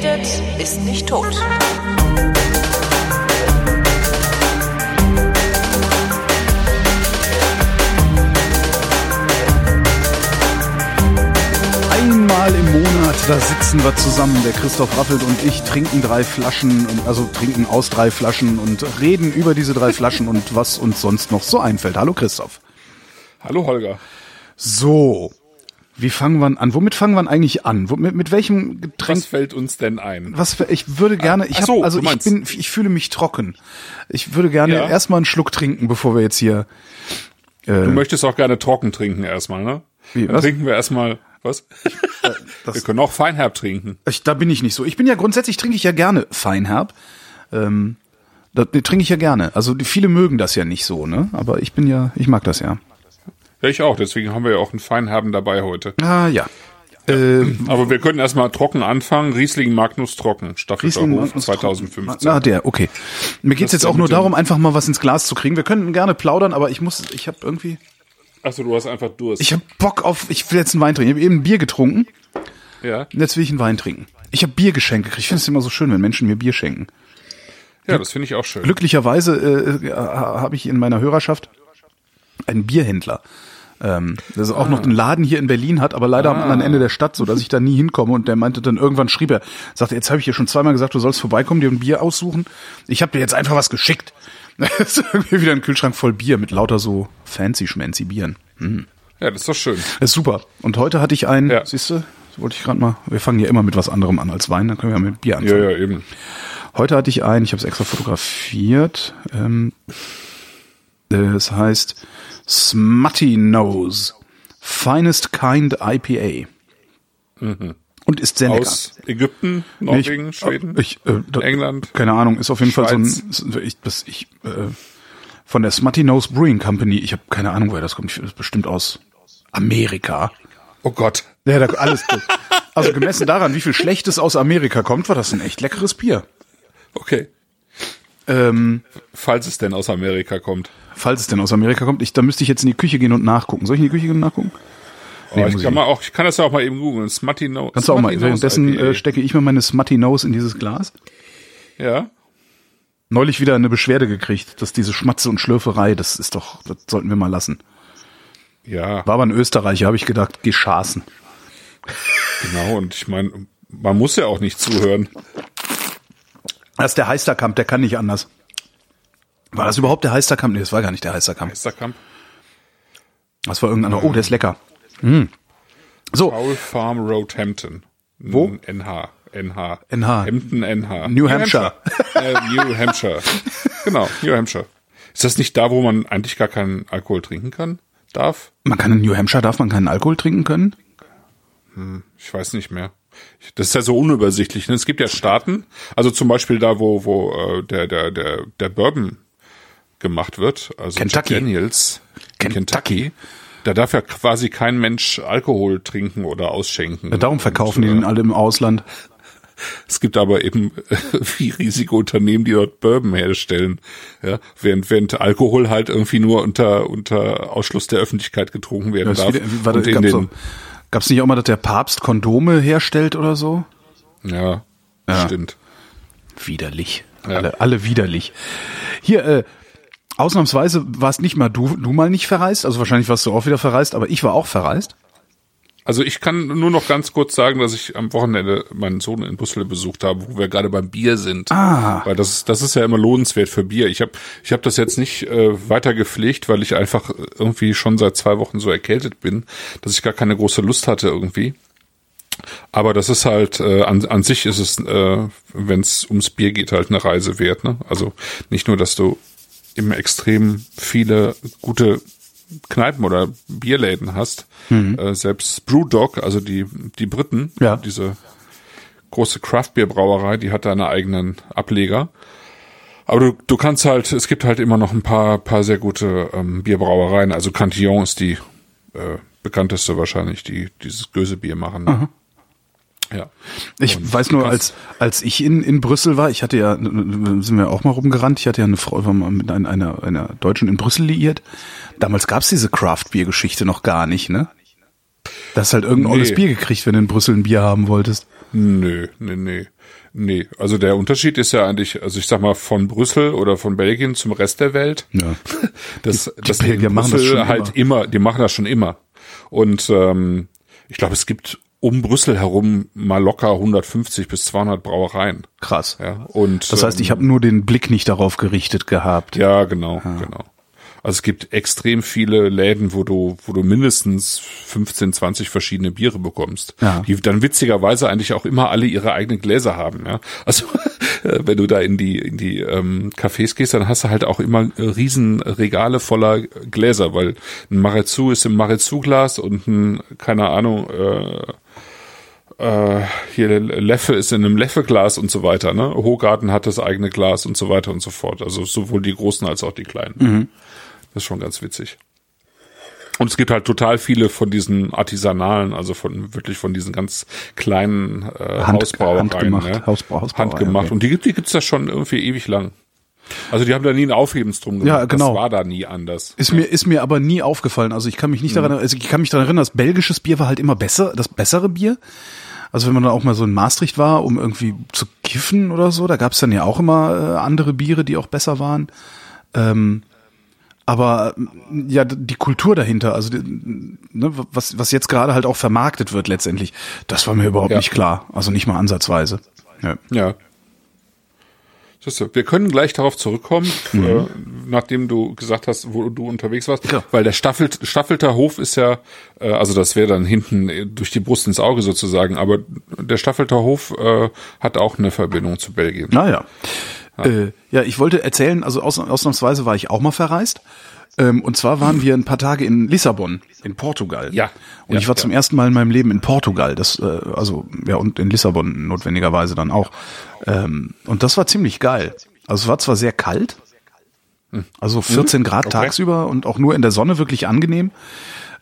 redet, ist nicht tot. Einmal im Monat, da sitzen wir zusammen, der Christoph Raffelt und ich, trinken drei Flaschen, also trinken aus drei Flaschen und reden über diese drei Flaschen und was uns sonst noch so einfällt. Hallo Christoph. Hallo Holger. So, wie fangen wir an? Womit fangen wir eigentlich an? Wo, mit, mit welchem Getränk? Was fällt uns denn ein? Was für, ich würde gerne, ich so, hab, also ich bin, ich fühle mich trocken. Ich würde gerne Ja. erstmal einen Schluck trinken, bevor wir jetzt hier. Du möchtest auch gerne trocken trinken erstmal, ne? Wie, Dann was? trinken wir erstmal, was? das- wir können auch Feinherb trinken. Ich, da bin ich nicht so. Ich bin ja grundsätzlich trinke ich ja gerne Feinherb. Ähm, das nee, trinke ich ja gerne. Also die, viele mögen das ja nicht so, ne? Aber ich bin ja, ich mag das ja. Ja, ich auch, deswegen haben wir ja auch einen Feinherben dabei heute. Ah ja. Ähm, Aber wir können erstmal trocken anfangen. Riesling Magnus Trocken, Staffelter Riesling Hof Magnus 2015. Na, der, okay. Mir geht's Das jetzt auch nur darum, einfach mal was ins Glas zu kriegen. Wir können gerne plaudern, aber ich muss, ich habe irgendwie, Achso, du hast einfach Durst. ich habe Bock auf, ich will jetzt einen Wein trinken. Ich habe eben ein Bier getrunken ja. und jetzt will ich einen Wein trinken. Ich habe Biergeschenke gekriegt. Ich finde es immer so schön, wenn Menschen mir Bier schenken. ja, das finde ich auch schön. Glücklicherweise äh, habe ich in meiner Hörerschaft einen Bierhändler, ähm, der so auch noch einen Laden hier in Berlin hat, aber leider am anderen Ende der Stadt, so dass ich da nie hinkomme. Und der meinte dann irgendwann schrieb er, sagte, jetzt habe ich dir schon zweimal gesagt, du sollst vorbeikommen, dir ein Bier aussuchen. Ich habe dir jetzt einfach was geschickt. Das ist irgendwie wieder ein Kühlschrank voll Bier mit lauter so fancy schmancy Bieren. Ja, das ist doch schön. Das ist super. Und heute hatte ich einen, Ja. siehst du, das wollte ich gerade mal, wir fangen ja immer mit was anderem an als Wein, dann können wir ja mit Bier Ja, anfangen. ja, eben. Heute hatte ich einen, ich habe es extra fotografiert. Ähm, es heißt Smutty Nose, Finest Kind IPA. Und ist sehr lecker. Aus Ägypten, Nee, ich- Norwegen, Schweden, ich, äh, da, England. Keine Ahnung, ist auf jeden Fall Schweiz. so ein, ich, das, ich, äh, von der Smutty Nose Brewing Company. Ich habe keine Ahnung, woher das kommt. Das ist bestimmt aus Amerika. Oh Gott. Ja, da, alles. Also gemessen daran, wie viel Schlechtes aus Amerika kommt, war das ein echt leckeres Bier. Okay. Ähm, Falls es denn aus Amerika kommt. falls es denn aus Amerika kommt, ich, da müsste ich jetzt in die Küche gehen und nachgucken. Soll ich in die Küche gehen und nachgucken? Oh, Nee, ich muss kann ich mal auch, ich kann das ja auch mal eben googeln. Smutty Nose. Kannst du auch mal. Währenddessen äh, stecke ich mir meine Smutty Nose in dieses Glas. Ja. Neulich wieder eine Beschwerde gekriegt, dass diese Schmatze und Schlürferei, das ist doch, das sollten wir mal lassen. Ja, War aber ein Österreicher, habe ich gedacht, geh schaßen. genau. Und ich meine, man muss ja auch nicht zuhören. Das ist der Heisterkamp, der kann nicht anders. War das überhaupt der Heisterkamp? Nee, das war gar nicht der Heisterkamp. Heisterkamp. Das war irgendeiner. Oh, der ist lecker. Mm. So, Fowl Farm Road Hampton. Wo? NH. NH. NH. Hampton NH. New Hampshire. äh, New Hampshire. Genau, New Hampshire. Ist das nicht da, wo man eigentlich gar keinen Alkohol trinken kann? Darf? man kann in New Hampshire, darf man keinen Alkohol trinken können? Ich weiß nicht mehr. Das ist ja so unübersichtlich. Ne? Es gibt ja Staaten, also zum Beispiel da, wo, wo äh, der, der, der, der Bourbon gemacht wird, also Kentucky. Jack Daniels, in Kentucky. Kentucky, da darf ja quasi kein Mensch Alkohol trinken oder ausschenken. Ja, darum verkaufen Und, die äh, den alle im Ausland. Es gibt aber eben wie riesige Unternehmen, die dort Bourbon herstellen, ja, während während Alkohol halt irgendwie nur unter unter Ausschluss der Öffentlichkeit getrunken werden ist darf. wie war das, und in den, so, gab's nicht auch mal, dass der Papst Kondome herstellt oder so? ja, Ja. stimmt. Widerlich. Ja. Alle, alle widerlich. Hier, äh, ausnahmsweise warst nicht mal du, du mal nicht verreist, also wahrscheinlich warst du auch wieder verreist, aber ich war auch verreist. Also ich kann nur noch ganz kurz sagen, dass ich am Wochenende meinen Sohn in Brüssel besucht habe, wo wir gerade beim Bier sind. Ah. Weil das, das ist ja immer lohnenswert für Bier. Ich habe ich hab das jetzt nicht äh, weiter gepflegt, weil ich einfach irgendwie schon seit zwei Wochen so erkältet bin, dass ich gar keine große Lust hatte irgendwie. Aber das ist halt, äh, an, an sich ist es, äh, wenn es ums Bier geht, halt eine Reise wert. Ne? Also nicht nur, dass du im Extrem viele gute Kneipen oder Bierläden hast. Äh, selbst Brewdog, also die, die Briten, Ja. diese große Craft-Bier-Brauerei, die hat da einen eigenen Ableger. Aber du, du kannst halt, es gibt halt immer noch ein paar, paar sehr gute ähm, Bierbrauereien. Also Cantillon ist die äh, bekannteste wahrscheinlich, die dieses Gösebier machen. Ne? Ja. Ich Und weiß nur, als, als ich in, in Brüssel war, ich hatte ja, sind wir auch mal rumgerannt, ich hatte ja eine Frau war mal mit einer, einer, Deutschen in Brüssel liiert. Damals gab's diese Craft-Bier-Geschichte noch gar nicht, ne? Das ist halt irgendein Nee. olles Bier gekriegt, wenn du in Brüssel ein Bier haben wolltest. Nö, nee, nee. Nee, also der Unterschied ist ja eigentlich, also ich sag mal, von Brüssel oder von Belgien zum Rest der Welt. Ja. Das, Die das Belgier in machen das schon halt immer. die machen das schon immer. Und ähm, ich glaube, es gibt um Brüssel herum mal locker 150 bis 200 Brauereien. Krass. Ja, und Das heißt, ich ähm, habe nur den Blick nicht darauf gerichtet gehabt. Ja, genau, genau. Also es gibt extrem viele Läden, wo du, wo du mindestens 15, 20 verschiedene Biere bekommst, Ja. die dann witzigerweise eigentlich auch immer alle ihre eigenen Gläser haben. Ja? Also wenn du da in die in die ähm, Cafés gehst, dann hast du halt auch immer äh, riesen Regale voller Gläser, weil ein Marezu ist im Marezu-Glas und ein keine Ahnung äh, äh, hier Leffe ist in einem Leffe-Glas und so weiter. Ne? Hogarten hat das eigene Glas und so weiter und so fort. Also sowohl die großen als auch die kleinen. Das ist schon ganz witzig. Und es gibt halt total viele von diesen artisanalen, also von wirklich von diesen ganz kleinen äh, Hand- Hausbrauereien. handgemacht, ne? Hausbrau- Hausbrauerei, Handgemacht. okay. Und die gibt die gibt's da schon irgendwie ewig lang. Also die haben da nie einen Aufhebens drum Ja, gemacht. genau. Das war da nie anders. Ist mir, ist mir aber nie aufgefallen. Also ich kann mich nicht daran, also ich kann mich daran erinnern, das belgisches Bier war halt immer besser, das bessere Bier. Also wenn man dann auch mal so in Maastricht war, um irgendwie zu kiffen oder so, da gab es dann ja auch immer äh, andere Biere, die auch besser waren. Ähm, aber äh, ja, die Kultur dahinter, also ne, was, was jetzt gerade halt auch vermarktet wird letztendlich, das war mir überhaupt Ja. nicht klar. Also nicht mal ansatzweise. Ja. Ja. Wir können gleich darauf zurückkommen, äh, nachdem du gesagt hast, wo du unterwegs warst, Mhm. Ja. weil der Staffelt, Staffelter Hof ist ja, äh, also das wäre dann hinten äh, durch die Brust ins Auge sozusagen, aber der Staffelter Hof äh, hat auch eine Verbindung zu Belgien. Naja. Ja. Äh, ja, ich wollte erzählen, also aus, ausnahmsweise war ich auch mal verreist. Ähm, und zwar waren wir ein paar Tage in Lissabon, in Portugal. Ja. Und Ja, ich war ja. zum ersten Mal in meinem Leben in Portugal. Das, äh, also, ja, und in Lissabon notwendigerweise dann auch. Ähm, und das war ziemlich geil. Also es war zwar sehr kalt, also 14 Grad Hm. Okay. tagsüber und auch nur in der Sonne wirklich angenehm.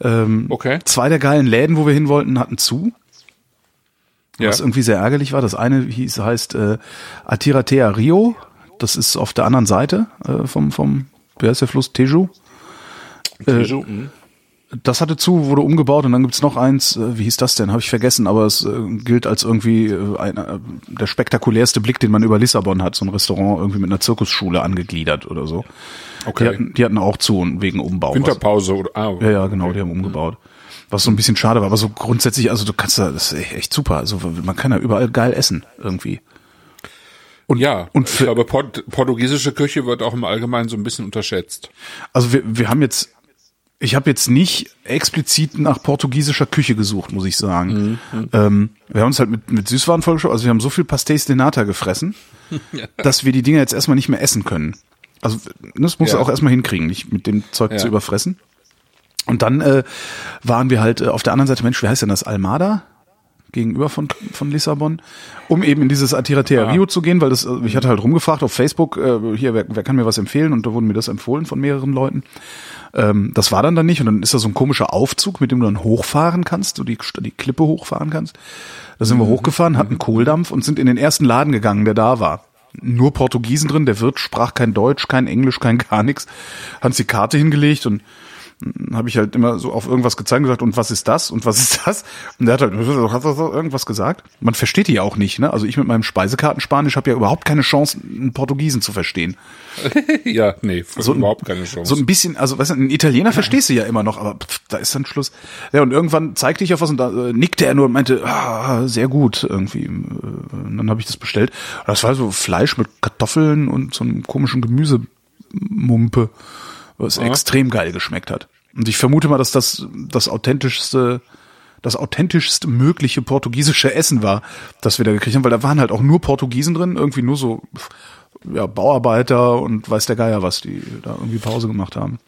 Okay. Zwei der geilen Läden, wo wir hin wollten, hatten zu. Ja. Was irgendwie sehr ärgerlich war. Das eine hieß, heißt äh, Atiratea Rio. Das ist auf der anderen Seite äh, vom, vom, wie heißt der Fluss? Teju. Teju, mhm. Das hatte zu, wurde umgebaut und dann gibt's noch eins, äh, wie hieß das denn? Habe ich vergessen, aber es äh, gilt als irgendwie äh, einer, äh, der spektakulärste Blick, den man über Lissabon hat. So ein Restaurant irgendwie mit einer Zirkusschule angegliedert oder so. Okay. Die, hatten, die hatten auch zu und wegen Umbau. Winterpause oder ah, Ja, ja, genau, die haben umgebaut. Was so ein bisschen schade war, aber so grundsätzlich, also du kannst da, das ist echt super. Also man kann da überall geil essen irgendwie. Und, Ja, und ich für, glaube, Port portugiesische Küche wird auch im Allgemeinen so ein bisschen unterschätzt. also wir, wir haben jetzt, ich habe jetzt nicht explizit nach portugiesischer Küche gesucht, muss ich sagen. Ähm, wir haben uns halt mit, mit Süßwaren vollgeschaut, also wir haben so viel Pastéis de Nata gefressen, dass wir die Dinger jetzt erstmal nicht mehr essen können. Also das musst du Ja. auch erstmal hinkriegen, nicht mit dem Zeug Ja. zu überfressen. Und dann äh, waren wir halt äh, auf der anderen Seite, Mensch, wie heißt denn das? Almada? Gegenüber von, von Lissabon, um eben in dieses Atiratea Ah. Rio zu gehen, weil das, äh, ich hatte halt rumgefragt auf Facebook, äh, hier, wer, wer kann mir was empfehlen? Und da wurden mir das empfohlen von mehreren Leuten. Ähm, das war dann dann nicht und dann ist da so ein komischer Aufzug, mit dem du dann hochfahren kannst, du die, die Klippe hochfahren kannst. Da sind wir hochgefahren, hatten Kohldampf und sind in den ersten Laden gegangen, der da war. Nur Portugiesen drin, der Wirt sprach kein Deutsch, kein Englisch, kein gar nichts. Hat uns die Karte hingelegt und habe ich halt immer so auf irgendwas gezeigt und gesagt, und was ist das? Und was ist das? Und der hat halt hat irgendwas gesagt. Man versteht die ja auch nicht, ne? Also ich mit meinem Speisekartenspanisch habe ja überhaupt keine Chance, einen Portugiesen zu verstehen. ja, nee, So überhaupt keine Chance. So ein bisschen, also weißt du, ein Italiener verstehst du ja immer noch, aber pff, da ist dann Schluss. Ja, und irgendwann zeigte ich auf was und da äh, nickte er nur und meinte, ah, sehr gut irgendwie. Äh, Und dann habe ich das bestellt. Und das war so Fleisch mit Kartoffeln und so einem komischen Gemüsemumpe, was extrem geil geschmeckt hat. Und ich vermute mal, dass das das authentischste das authentischste mögliche portugiesische Essen war, das wir da gekriegt haben, weil da waren halt auch nur Portugiesen drin, irgendwie nur so ja, Bauarbeiter und weiß der Geier was, die da irgendwie Pause gemacht haben.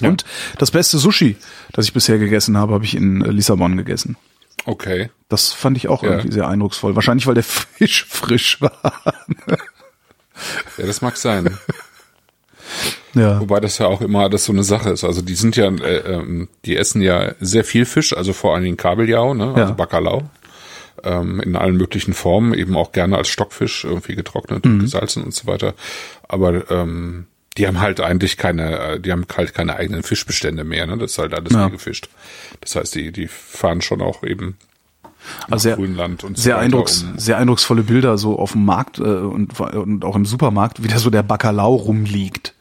Und das beste Sushi, das ich bisher gegessen habe, habe ich in Lissabon gegessen. okay. Das fand ich auch Ja. irgendwie sehr eindrucksvoll. Wahrscheinlich, weil der Fisch frisch war. Ja, das mag sein. Ja. Wobei das ja auch immer das so eine Sache ist. Also die sind ja, äh, ähm, die essen ja sehr viel Fisch, also vor allen Dingen Kabeljau, ne? also Ja. Bacalao. Ähm, in allen möglichen Formen, eben auch gerne als Stockfisch, irgendwie getrocknet Mhm. und gesalzen und so weiter. Aber ähm, die haben halt eigentlich keine, äh, die haben halt keine eigenen Fischbestände mehr, ne? Das ist halt alles Ja. wie gefischt. Das heißt, die, die fahren schon auch eben Also sehr, Grünland und so sehr, weiter, eindrucks, um- sehr eindrucksvolle Bilder so auf dem Markt äh, und, und auch im Supermarkt, wie da so der Bacalao rumliegt.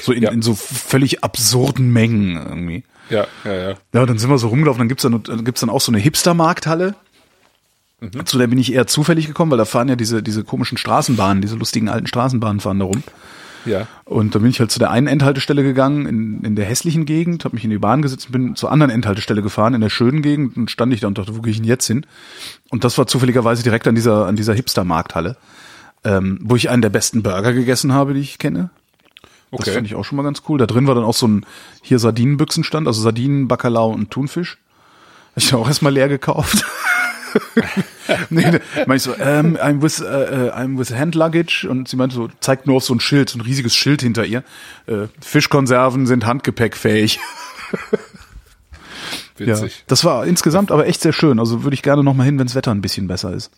So in, Ja. in so völlig absurden Mengen irgendwie. Ja, ja, ja. Ja, dann sind wir so rumgelaufen, dann gibt's dann, dann gibt's dann auch so eine Hipster-Markthalle. Mhm. Zu der bin ich eher zufällig gekommen, weil da fahren ja diese, diese komischen Straßenbahnen, diese lustigen alten Straßenbahnen fahren da rum. Ja. Und dann bin ich halt zu der einen Endhaltestelle gegangen, in, in der hässlichen Gegend, habe mich in die Bahn gesetzt und bin zur anderen Endhaltestelle gefahren, in der schönen Gegend und stand ich da und dachte, wo gehe ich denn jetzt hin? Und das war zufälligerweise direkt an dieser, an dieser Hipster-Markthalle, ähm, wo ich einen der besten Burger gegessen habe, die ich kenne. Das Okay. fand ich auch schon mal ganz cool. Da drin war dann auch so ein hier Sardinenbüchsenstand, also Sardinen, Bacalao und Thunfisch. Hab ich auch erstmal leer gekauft. nee, mach ich so, ähm, I'm with, äh, I'm with hand luggage und sie meinte so, zeigt nur auf so ein Schild, so ein riesiges Schild hinter ihr. Äh, Fischkonserven sind handgepäckfähig. Ja, Witzig. das war insgesamt aber echt sehr schön. Also würde ich gerne noch mal hin, wenns Wetter ein bisschen besser ist.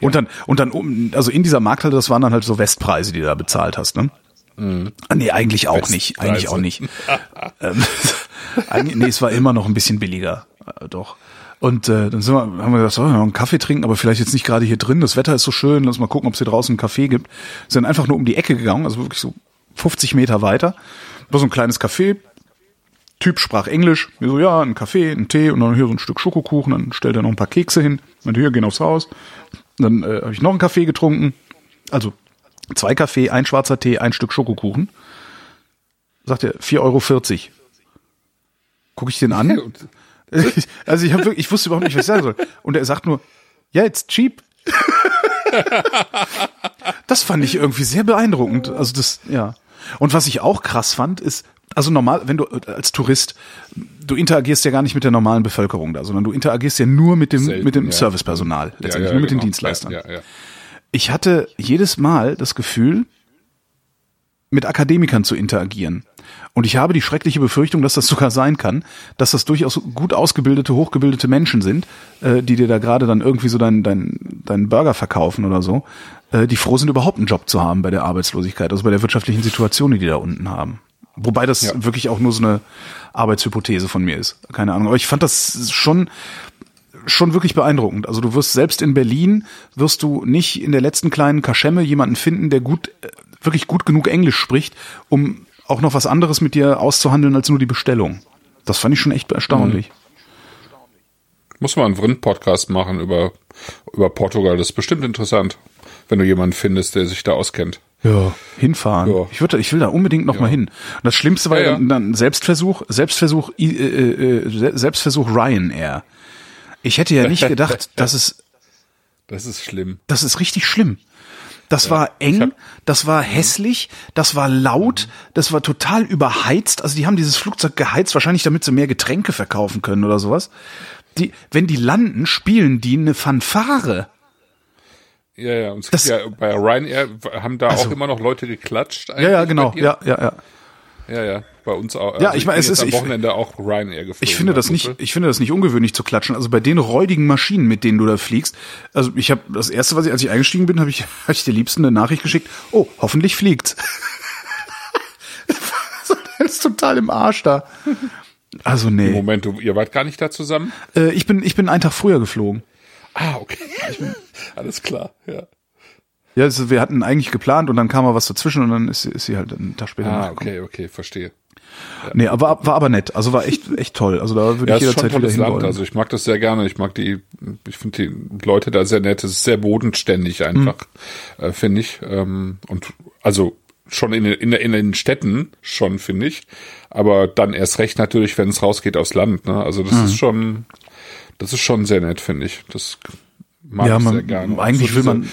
Und dann, und dann, um, also in dieser Markthalle, das waren dann halt so Westpreise, die du da bezahlt hast, ne? Ah, Nee, eigentlich auch nicht. Eigentlich auch nicht. ähm, nee, es war immer noch ein bisschen billiger. Äh, doch. Und äh, dann sind wir, haben wir gesagt, so, noch einen Kaffee trinken, aber vielleicht jetzt nicht gerade hier drin. Das Wetter ist so schön, lass mal gucken, ob es hier draußen einen Kaffee gibt. Sind einfach nur um die Ecke gegangen, also wirklich so 50 Meter weiter. War so ein kleines Café. Typ sprach Englisch. Wir so, ja, ein Kaffee, ein Tee und dann hier so ein Stück Schokokuchen. Dann stellt er noch ein paar Kekse hin. Und hier, gehen aufs Haus. Dann äh, habe ich noch einen Kaffee getrunken. Also zwei Kaffee, ein schwarzer Tee, ein Stück Schokokuchen. Sagt er, 4,40 Euro. Guck ich den an. Also ich habe wirklich, ich wusste überhaupt nicht, was ich sagen soll. Und er sagt nur, ja, it's cheap. das fand ich irgendwie sehr beeindruckend. Also das, ja. Und was ich auch krass fand, ist, also normal, wenn du als Tourist, du interagierst ja gar nicht mit der normalen Bevölkerung da, sondern du interagierst ja nur mit dem, Selten, mit dem ja. Servicepersonal, letztendlich ja, ja, nur mit den genau. Dienstleistern. Ich hatte jedes Mal das Gefühl, mit Akademikern zu interagieren. Und ich habe die schreckliche Befürchtung, dass das sogar sein kann, dass das durchaus gut ausgebildete, hochgebildete Menschen sind, äh, die dir da gerade dann irgendwie so deinen dein, dein Burger verkaufen oder so, äh, die froh sind, überhaupt einen Job zu haben bei der Arbeitslosigkeit, also bei der wirtschaftlichen Situation, die die da unten haben. Wobei das Ja. wirklich auch nur so eine Arbeitshypothese von mir ist. Keine Ahnung. Aber ich fand das schon schon wirklich beeindruckend. Also du wirst selbst in Berlin wirst du nicht in der letzten kleinen Kaschemme jemanden finden, der gut äh, wirklich gut genug Englisch spricht, um auch noch was anderes mit dir auszuhandeln als nur die Bestellung. Das fand ich schon echt erstaunlich. Muss man einen Vrind-Podcast machen über, über Portugal. Das ist bestimmt interessant, wenn du jemanden findest, der sich da auskennt. Ja, hinfahren. Ja. Ich würde, ich will da unbedingt noch mal hin. Und das Schlimmste war Ja, ja. dann, dann Selbstversuch, Selbstversuch, äh, äh, Selbstversuch Ryanair. Ich hätte ja nicht gedacht, dass es Das ist schlimm. Das ist richtig schlimm. Das war Ich eng, das war hässlich, das war laut, das war total überheizt. Also die haben dieses Flugzeug geheizt, wahrscheinlich damit sie mehr Getränke verkaufen können oder sowas. Die, wenn die landen, spielen die eine Fanfare. Ja, ja. Und es Das- ja bei Ryanair haben da Also- auch immer noch Leute geklatscht. Ja, ja, genau. Ja, ja, ja. Ja, ja. Bei uns auch. Ja, ich meine, es ist- am ich- Wochenende auch Ryanair geflogen. Ich finde das mein nicht, ich finde das nicht ungewöhnlich zu klatschen. Also bei den räudigen Maschinen, mit denen du da fliegst. Also ich habe das erste, was ich, als ich eingestiegen bin, habe ich, hab ich der Liebsten eine Nachricht geschickt. Oh, hoffentlich fliegt's. das ist total im Arsch da. Also nee. Moment, du, ihr wart gar nicht da zusammen? Äh, ich bin, ich bin einen Tag früher geflogen. Ah, okay. Alles klar, ja. Ja, also wir hatten eigentlich geplant und dann kam mal was dazwischen und dann ist, sie- ist sie halt einen Tag später Ah, okay, okay, verstehe. Nee, aber war aber nett. Also war echt echt toll. Also da würde Ja, ich es ist schon ein jederzeit wieder tolles Land. Also ich mag das sehr gerne. Ich mag die, ich finde die Leute da sehr nett. Es ist sehr bodenständig einfach, Hm. äh, finde ich. Ähm, und also schon in, den- in, in den Städten schon, finde ich. Aber dann erst recht natürlich, wenn es rausgeht aufs Land. Ne? Also das Hm. ist schon, das ist schon sehr nett, finde ich. Das mag ja, ich sehr man, gerne. eigentlich So will diese- man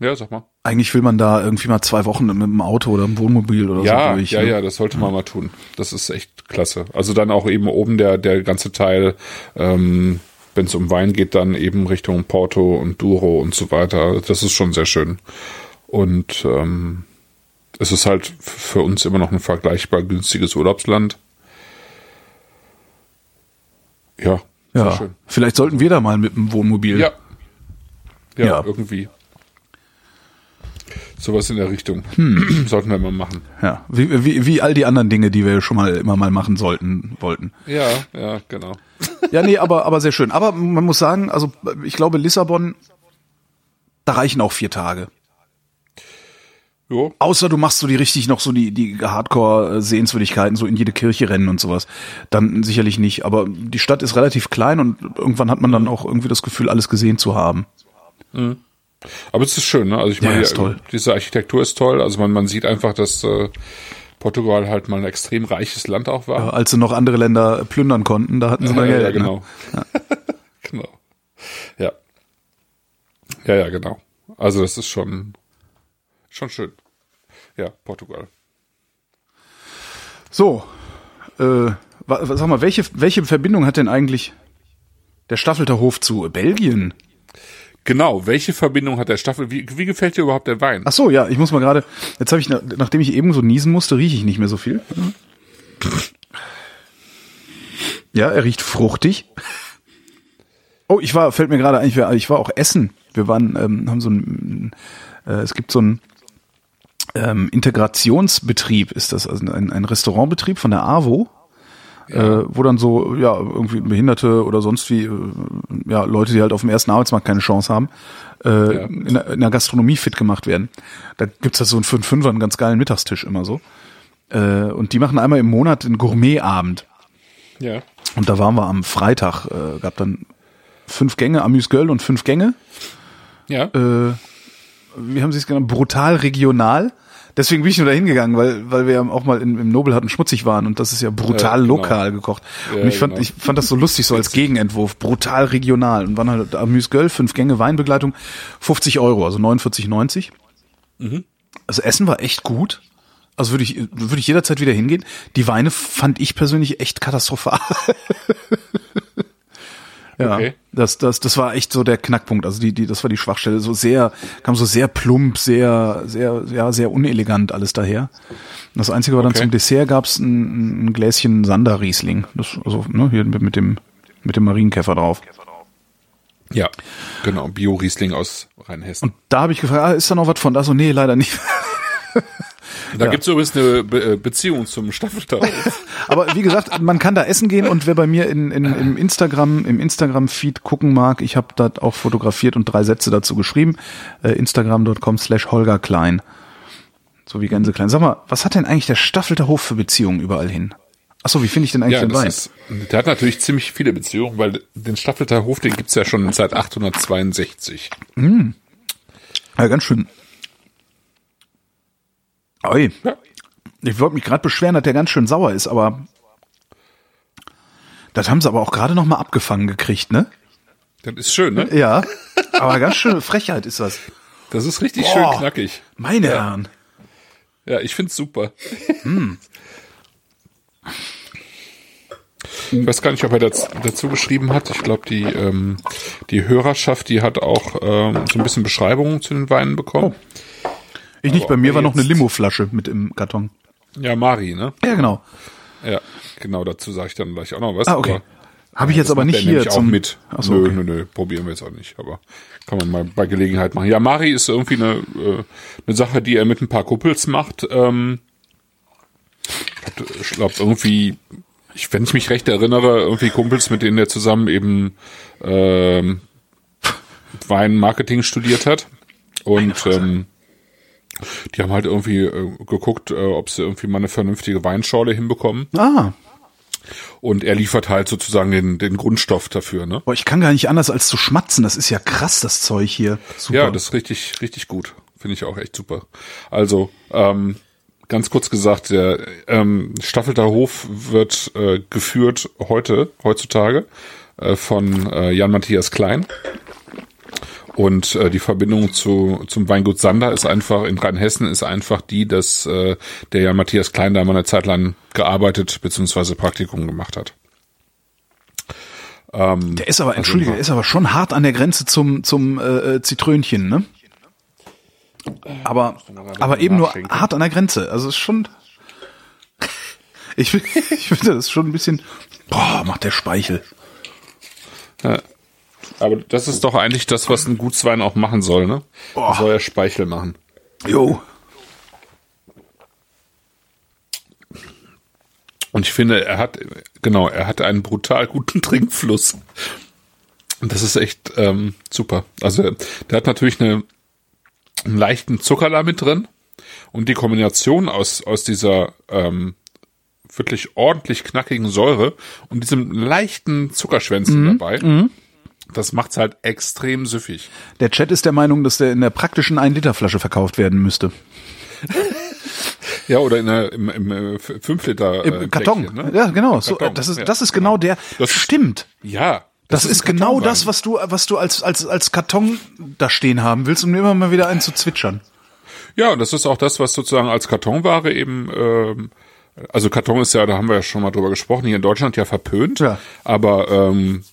Ja, sag mal. eigentlich will man da irgendwie mal zwei Wochen mit dem Auto oder im Wohnmobil oder Ja, so durch. ja, ne? ja, das sollte man mal tun. Das ist echt klasse. Also dann auch eben oben der, der ganze Teil, ähm, wenn es um Wein geht, dann eben Richtung Porto und Douro und so weiter. Das ist schon sehr schön. Und ähm, es ist halt für uns immer noch ein vergleichbar günstiges Urlaubsland. Ja, sehr Ja, schön. vielleicht sollten wir da mal mit dem Wohnmobil. Ja. Ja, Ja. irgendwie. Sowas in der Richtung. Hm. Sollten wir mal machen. ja. Wie, wie, wie all die anderen Dinge, die wir schon mal immer mal machen sollten, wollten. Ja, ja, genau. Ja, nee, aber, aber sehr schön. Aber man muss sagen, also ich glaube, Lissabon, da reichen auch vier Tage. Jo. Außer du machst so die richtig noch so die, die Hardcore-Sehenswürdigkeiten, so in jede Kirche rennen und sowas. Dann sicherlich nicht. Aber die Stadt ist relativ klein und irgendwann hat man dann auch irgendwie das Gefühl, alles gesehen zu haben. Aber es ist schön, ne? Also ich Ja, meine, toll. diese Architektur ist toll. Also man, man sieht einfach, dass äh, Portugal halt mal ein extrem reiches Land auch war. Als sie noch andere Länder plündern konnten, da hatten sie mal ja, Geld. ja, ne? genau. genau. Ja. Ja, ja, genau. Also das ist schon, schon schön. Ja, Portugal. So, äh, sag mal, welche, welche Verbindung hat denn eigentlich der Staffelter Hof zu Belgien? Genau, welche Verbindung hat der Staffel? Wie, wie gefällt dir überhaupt der Wein? Ach so, ja, ich muss mal gerade, jetzt habe ich, na- nachdem ich eben so niesen musste, rieche ich nicht mehr so viel. Ja, er riecht fruchtig. Oh, ich war, fällt mir gerade ein, ich war, ich war auch essen. Wir waren, ähm, haben so ein, äh, es gibt so ein ähm, Integrationsbetrieb, ist das, also ein, ein Restaurantbetrieb von der AWO, äh, wo dann so, ja, irgendwie Behinderte oder sonst wie, äh, ja, Leute, die halt auf dem ersten Arbeitsmarkt keine Chance haben, äh, Ja. in, der, in der Gastronomie fit gemacht werden. Da gibt's halt so einen für einen Fünfer einen ganz geilen Mittagstisch immer so. Äh, und die machen einmal im Monat einen Gourmetabend. Ja. Und da waren wir am Freitag, äh, gab dann fünf Gänge, Amüsgöl und fünf Gänge. Ja. Wie haben sie es genannt? Brutal regional. Deswegen bin ich nur da hingegangen, weil, weil wir ja auch mal in, im Nobel hatten schmutzig waren und das ist ja brutal Ja, genau. lokal gekocht. Ja, und ich fand, genau. ich fand das so lustig, so als Gegenentwurf. Brutal regional. Und waren halt Amüsgöl, fünf Gänge Weinbegleitung, 50 Euro, also 49,90. Mhm. Also Essen war echt gut. Also würde ich, würde ich jederzeit wieder hingehen. Die Weine fand ich persönlich echt katastrophal. ja, Okay. das, das, das war echt so der Knackpunkt. Also die, die, das war die Schwachstelle. So sehr, kam so sehr plump, sehr, sehr, ja, sehr unelegant alles daher. Und das Einzige war dann Okay. zum Dessert gab's ein, ein Gläschen Sander-Riesling. Das, also, ne, hier mit, dem, mit dem Marienkäfer drauf. Ja. Genau. Bio-Riesling aus Rheinhessen. Da habe ich gefragt, ah, ist da noch was von? Da so, nee, leider nicht. Da gibt's übrigens eine Be äh, Beziehung zum Staffeltau. Aber wie gesagt, man kann da essen gehen und wer bei mir in, in, im Instagram im Instagram Feed gucken mag, ich habe da auch fotografiert und drei Sätze dazu geschrieben. Äh, Instagram.com slash Holger Klein. So wie Gänse Klein. Sag mal, was hat denn eigentlich der Staffelter Hof für Beziehungen überall hin? Achso, wie finde ich denn eigentlich ja, den Wein? ist, der hat natürlich ziemlich viele Beziehungen, weil den Staffelter Hof, den gibt's ja schon seit 862. ja, ganz schön. Oi. Ja. Ich wollte mich gerade beschweren, dass der ganz schön sauer ist, aber das haben sie aber auch gerade noch mal abgefangen gekriegt, ne? Das ist schön, ne? Ja. Aber ganz schön Frechheit ist das. Das ist richtig Boah. schön knackig. Meine Herren. Ja, ich find's super. Ich weiß gar nicht, ob er das, dazu geschrieben hat. Ich glaube, die, ähm, die Hörerschaft, die hat auch ähm, so ein bisschen Beschreibungen zu den Weinen bekommen. Ich nicht, bei mir war noch eine Limoflasche mit im Karton. Ja, Mari, ne? Ja, genau. Ja, genau, dazu sage ich dann gleich auch noch was. Ah, okay. Habe ich jetzt aber nicht er hier zum auch mit. Ach so, nö, okay. nö, nö, probieren wir jetzt auch nicht, aber kann man mal bei Gelegenheit machen. Ja, Mari ist irgendwie eine, äh, eine Sache, die er mit ein paar Kuppels macht. Ähm, ich glaube irgendwie, ich, wenn ich mich recht erinnere, irgendwie Kumpels, mit denen er zusammen eben ähm, Weinmarketing studiert hat. Und ähm, die haben halt irgendwie äh, geguckt, äh, ob sie irgendwie mal eine vernünftige Weinschorle hinbekommen. Ah, Und er liefert halt sozusagen den, den Grundstoff dafür, ne? boah, ich kann gar nicht anders als zu schmatzen. Das ist ja krass, das Zeug hier. Super. Ja, das ist richtig, richtig gut. Finde ich auch echt super. Also, ähm, ganz kurz gesagt, der ähm, Staffelter Hof wird äh, geführt heute, heutzutage, äh, von äh, Jan-Matthias Klein. Und äh, die Verbindung zu, zum Weingut Sander ist einfach, in Rheinhessen ist einfach die, dass äh, der Jan-Matthias Klein da mal eine Zeit lang gearbeitet bzw. Praktikum gemacht hat. Ähm, der ist aber, entschuldige, der ist aber schon hart an der Grenze zum, zum äh, äh, Zitrönchen, ne? Aber, aber eben nur hart an der Grenze. Also es ist schon. Ich, ich finde das ist schon ein bisschen. Boah, macht der Speichel. Ja. Aber das ist doch eigentlich das, was ein Gutswein auch machen soll, ne? Boah. Soll er Speichel machen. Jo. Und ich finde, er hat, genau, er hat einen brutal guten Trinkfluss. Und das ist echt ähm, super. Also der hat natürlich eine, einen leichten Zucker da mit drin. Und die Kombination aus, aus dieser ähm, wirklich ordentlich knackigen Säure und diesem leichten Zuckerschwänzen Mhm. dabei, das macht's halt extrem süffig. Der Chat ist der Meinung, dass der in der praktischen 1-Liter-Flasche verkauft werden müsste. Ja, oder in einer, im, im 5 Liter Im äh, Karton. Päckchen, ne? Ja, genau. So, Karton, das ist, ja. das ist genau der. Das ist- Stimmt. Ja. Das, ist, ein genau das, was du, was du als, als, als Karton da stehen haben willst, um immer mal wieder einen zu zwitschern. Ja, und das ist auch das, was sozusagen als Kartonware eben, ähm, also Karton ist ja, da haben wir ja schon mal drüber gesprochen, hier in Deutschland ja verpönt, Ja. aber ähm,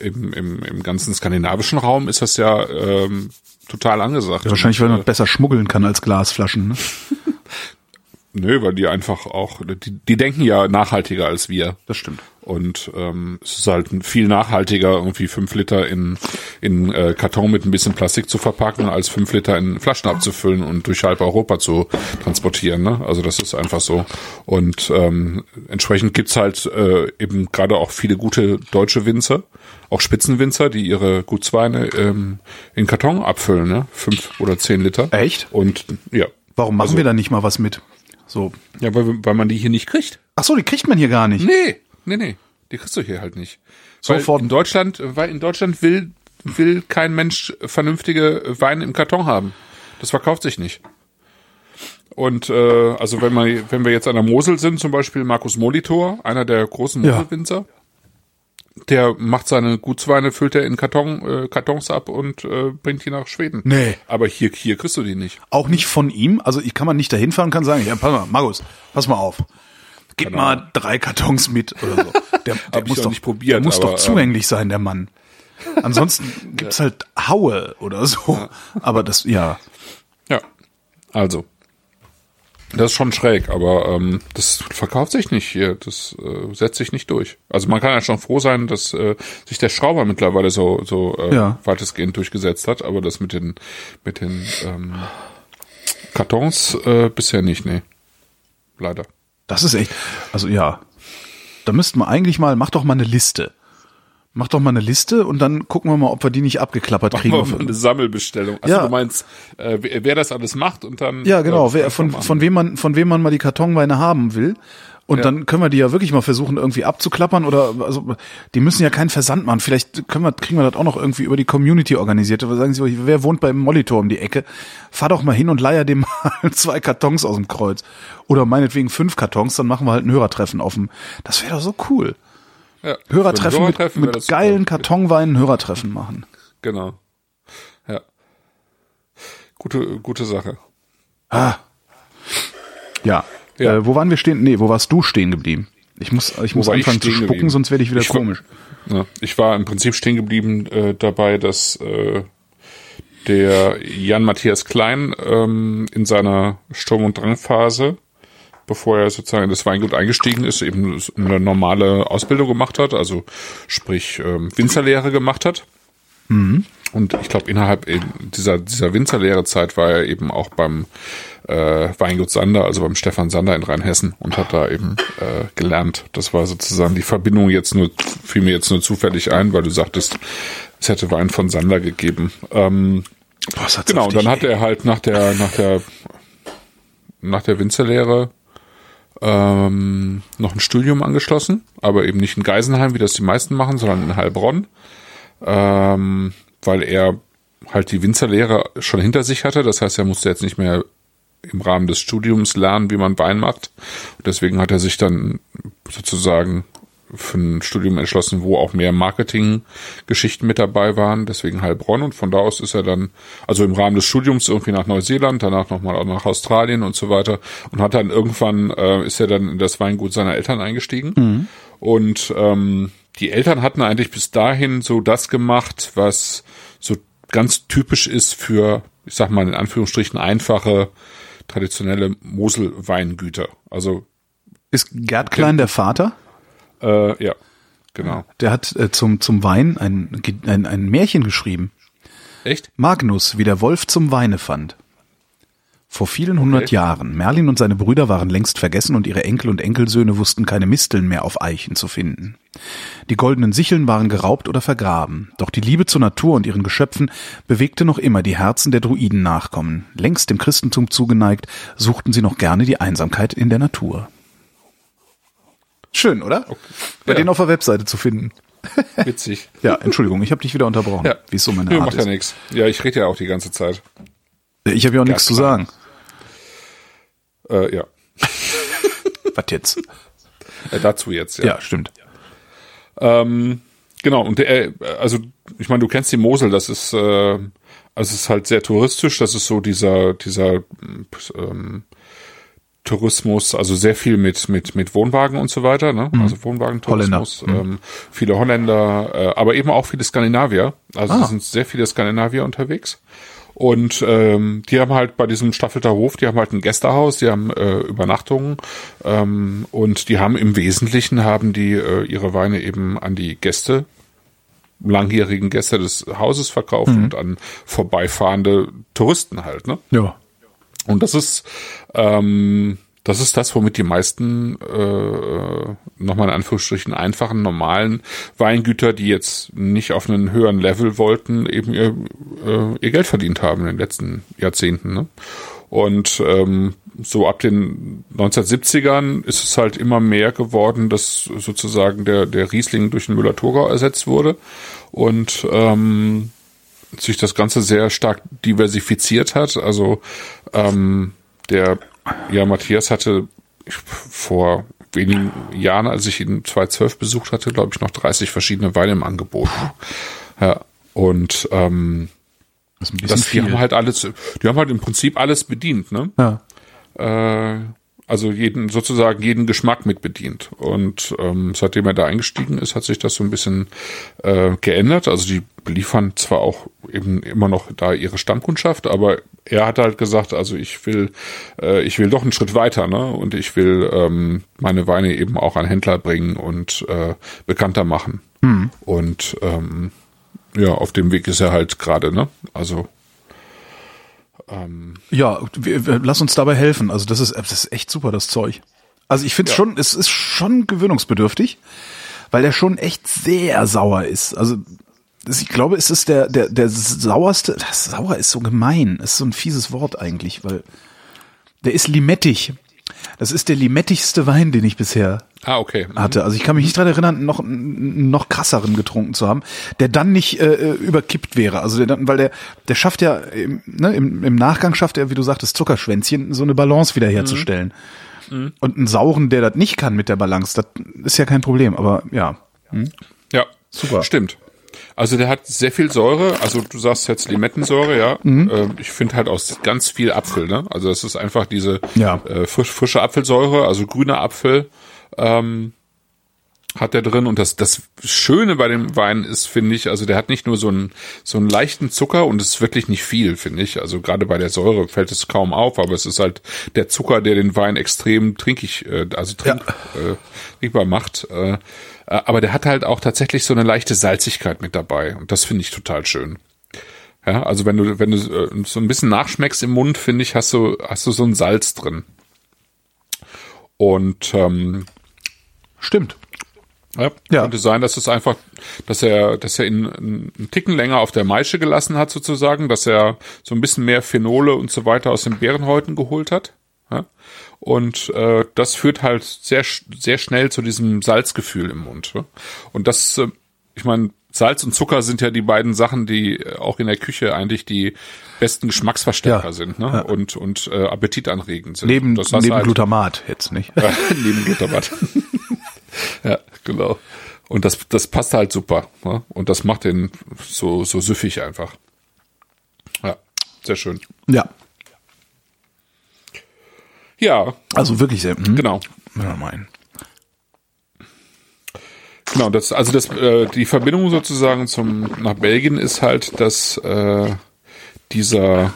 im, im, im ganzen skandinavischen Raum ist das ja ähm, total angesagt. Wahrscheinlich, weil man besser schmuggeln kann als Glasflaschen. Ne? Nö, weil die einfach auch, die, die denken ja nachhaltiger als wir. Das stimmt. Und ähm, es ist halt viel nachhaltiger, irgendwie fünf Liter in, in äh, Karton mit ein bisschen Plastik zu verpacken, als fünf Liter in Flaschen abzufüllen und durch halb Europa zu transportieren. Ne? Also das ist einfach so. Und ähm, entsprechend gibt's halt äh, eben gerade auch viele gute deutsche Winzer, auch Spitzenwinzer, die ihre Gutsweine ähm, in Karton abfüllen, ne? fünf oder zehn Liter. Echt? Und ja. Warum machen Also- wir da nicht mal was mit? So. Ja, weil, weil man die hier nicht kriegt. Ach so, die kriegt man hier gar nicht. Nee, nee, nee. Die kriegst du hier halt nicht. Sofort. Weil in Deutschland, weil in Deutschland will, will kein Mensch vernünftige Weine im Karton haben. Das verkauft sich nicht. Und äh, also wenn man, wenn wir jetzt an der Mosel sind, zum Beispiel Markus Molitor, einer der großen Ja. Der macht seine Gutsweine, füllt er in Karton, äh, Kartons ab und äh, bringt die nach Schweden. Nee. Aber hier, hier kriegst du die nicht. Auch nicht von ihm. Also ich kann man nicht dahin fahren und kann sagen, ja, pass mal, Markus, pass mal auf. Gib Keine mal drei Kartons mit oder so. Der, der muss doch nicht probiert, Der muss aber, doch zugänglich sein, der Mann. Ansonsten gibt's halt Haue oder so. Aber das, ja. Ja, also. Das ist schon schräg, aber ähm, das verkauft sich nicht hier. Das äh, setzt sich nicht durch. Also man kann ja schon froh sein, dass äh, sich der Schrauber mittlerweile so, so äh, Ja. weitestgehend durchgesetzt hat, aber das mit den mit den ähm, Kartons äh, bisher nicht, nee. Leider. Das ist echt, also ja. Da müssten wir eigentlich mal, mach doch mal eine Liste. Mach doch mal eine Liste und dann gucken wir mal, ob wir die nicht abgeklappert kriegen. Machen wir mal eine Sammelbestellung. Also Ja. du meinst, äh, wer, das alles macht und dann Ja, genau. äh, Wer, von, von wem man, von wem man mal die Kartonweine haben will. Und Ja. dann können wir die ja wirklich mal versuchen, irgendwie abzuklappern oder, also, die müssen ja keinen Versand machen. Vielleicht können wir, kriegen wir das auch noch irgendwie über die Community organisiert. Aber sagen Sie, wer wohnt beim Molitor um die Ecke? Fahr doch mal hin und leier dem mal zwei Kartons aus dem Kreuz. Oder meinetwegen fünf Kartons, dann machen wir halt ein Hörertreffen offen. Das wäre doch so cool. Ja. Hörertreffen, Hörertreffen mit, mit geilen super. Kartonweinen Hörertreffen machen. Genau. Ja. Gute, gute Sache. Ah. Ja. Ja. Äh, wo waren wir stehen? Nee, wo warst du stehen geblieben? Ich muss, ich muss war ich anfangen zu spucken, geblieben? sonst werde ich wieder Ich war- komisch. Ja, ich war im Prinzip stehen geblieben äh, dabei, dass äh, der Jan Matthias Klein ähm, in seiner Sturm- und Drangphase, bevor er sozusagen in das Weingut eingestiegen ist, eben eine normale Ausbildung gemacht hat, also sprich ähm, Winzerlehre gemacht hat. Und ich glaube, innerhalb dieser, dieser Winzerlehrezeit war er eben auch beim äh, Weingut Sander, also beim Stefan Sander in Rheinhessen und hat da eben äh, gelernt. Das war sozusagen die Verbindung jetzt nur, fiel mir jetzt nur zufällig ein, weil du sagtest, es hätte Wein von Sander gegeben. Ähm, hat's genau, und dann hat er halt nach der, nach der, nach der Winzerlehre ähm, noch ein Studium angeschlossen, aber eben nicht in Geisenheim, wie das die meisten machen, sondern in Heilbronn, ähm, weil er halt die Winzerlehre schon hinter sich hatte. Das heißt, er musste jetzt nicht mehr im Rahmen des Studiums lernen, wie man Wein macht. Und deswegen hat er sich dann sozusagen für ein Studium entschlossen, wo auch mehr Marketing-Geschichten mit dabei waren, deswegen Heilbronn und von da aus ist er dann, also im Rahmen des Studiums irgendwie nach Neuseeland, danach nochmal auch nach Australien und so weiter. Und hat dann irgendwann, äh, ist er dann in das Weingut seiner Eltern eingestiegen. Und ähm, die Eltern hatten eigentlich bis dahin so das gemacht, was so ganz typisch ist für, ich sag mal in Anführungsstrichen, einfache, traditionelle Moselweingüter. Also, Ist Gerd Klein der Vater? Äh, ja, genau. Der hat äh, zum, zum Wein ein, ein, ein Märchen geschrieben. Echt? Magnus, wie der Wolf zum Weine fand. Vor vielen hundert Jahren. Merlin und seine Brüder waren längst vergessen und ihre Enkel und Enkelsöhne wussten keine Misteln mehr auf Eichen zu finden. Die goldenen Sicheln waren geraubt oder vergraben. Doch die Liebe zur Natur und ihren Geschöpfen bewegte noch immer die Herzen der Druiden-Nachkommen. Längst dem Christentum zugeneigt, suchten sie noch gerne die Einsamkeit in der Natur. Schön, oder? Okay. Bei ja. denen auf der Webseite zu finden. Witzig. ja, Entschuldigung, ich habe dich wieder unterbrochen. Ja. Wie es so meine ja, Art macht ja nichts. Ja, ich rede ja auch die ganze Zeit. Ich habe ja auch nichts zu sagen. Äh, ja. Was jetzt? Äh, dazu jetzt, ja. Ja, stimmt. Ähm, genau, und der, also ich meine, du kennst die Mosel, das ist, äh, also es ist halt sehr touristisch, das ist so dieser, dieser ähm, Tourismus, also sehr viel mit mit mit Wohnwagen und so weiter, ne? Mhm. Also Wohnwagentourismus, Holländer. Mhm. ähm, viele Holländer, äh, aber eben auch viele Skandinavier. Also ah. es sind sehr viele Skandinavier unterwegs. Und ähm, die haben halt bei diesem Staffelter Hof, die haben halt ein Gästehaus, die haben äh, Übernachtungen ähm, und die haben im Wesentlichen haben die äh, ihre Weine eben an die Gäste langjährigen Gäste des Hauses verkauft mhm. und an vorbeifahrende Touristen halt, ne? Ja. Und das ist ähm, das ist das, womit die meisten äh, nochmal in Anführungsstrichen einfachen, normalen Weingüter, die jetzt nicht auf einen höheren Level wollten, eben ihr, äh, ihr Geld verdient haben in den letzten Jahrzehnten. Ne? Und ähm, so ab den 1970ern ist es halt immer mehr geworden, dass sozusagen der, der Riesling durch den Müller-Thurgau ersetzt wurde. Und ähm, sich das Ganze sehr stark diversifiziert hat. Also ähm, der ja, Matthias hatte vor wenigen Jahren, als ich ihn 2012 besucht hatte, glaube ich, noch 30 verschiedene Weine im Angebot. Ja, und ähm, das, das die haben halt alles, die haben halt im Prinzip alles bedient, ne? Ja. Äh, also jeden sozusagen jeden Geschmack mit bedient. Und ähm, seitdem er da eingestiegen ist, hat sich das so ein bisschen äh, geändert. Also die liefern zwar auch eben immer noch da ihre Stammkundschaft, aber er hat halt gesagt, also ich will, äh, ich will doch einen Schritt weiter, ne? Und ich will ähm, meine Weine eben auch an Händler bringen und äh, bekannter machen. Mhm. Und ähm, ja, auf dem Weg ist er halt gerade, ne? Also ähm, ja, wir, wir, lass uns dabei helfen. Also das ist, das ist echt super, das Zeug. Also ich finde ja. schon, es ist schon gewöhnungsbedürftig, weil der schon echt sehr sauer ist. Also ich glaube, es ist der, der, der sauerste, das sauer ist so gemein, ist so ein fieses Wort eigentlich, weil der ist limettig. Das ist der limettigste Wein, den ich bisher ah, okay. Mhm. hatte. Also ich kann mich nicht dran erinnern, noch noch krasseren getrunken zu haben, der dann nicht äh, überkippt wäre. Also der weil der der schafft ja im, ne, im, im Nachgang schafft er, wie du sagtest, Zuckerschwänzchen so eine Balance wiederherzustellen. Mhm. Mhm. Und einen sauren, der das nicht kann mit der Balance, das ist ja kein Problem. Aber ja. Hm? Ja, super. Stimmt. Also der hat sehr viel Säure, also du sagst jetzt Limettensäure, ja. Mhm. Äh, ich finde halt aus ganz viel Apfel, ne? Also es ist einfach diese ja. äh, frisch, frische Apfelsäure, also grüner Apfel. Ähm, hat der drin und das das Schöne bei dem Wein ist, finde ich, also der hat nicht nur so einen so einen leichten Zucker und es ist wirklich nicht viel, finde ich. Also gerade bei der Säure fällt es kaum auf, aber es ist halt der Zucker, der den Wein extrem trinkig, äh, also trink, ja. äh, trinkbar macht. Äh, aber der hat halt auch tatsächlich so eine leichte Salzigkeit mit dabei und das finde ich total schön. Ja, also wenn du wenn du äh, so ein bisschen nachschmeckst im Mund, finde ich, hast du hast du so ein Salz drin. Und ähm, stimmt. Ja, ja. Könnte sein, dass es einfach, dass er, dass er ihn einen Ticken länger auf der Maische gelassen hat sozusagen, dass er so ein bisschen mehr Phenole und so weiter aus den Beerenhäuten geholt hat. Ja? Und äh, das führt halt sehr, sehr schnell zu diesem Salzgefühl im Mund. Ja? Und das, äh, ich meine, Salz und Zucker sind ja die beiden Sachen, die äh, auch in der Küche eigentlich die besten Geschmacksverstärker ja, sind ne? Ja. und und äh, appetitanregend sind. Neben, neben halt, Glutamat jetzt nicht. Ja, neben Glutamat. ja, genau. Und das das passt halt super ne? und das macht den so so süffig einfach. Ja, sehr schön. Ja, ja. Also wirklich sehr. Hm? Genau. Ja, mein. Genau, das, also das, äh, die Verbindung sozusagen zum nach Belgien ist halt, dass äh, dieser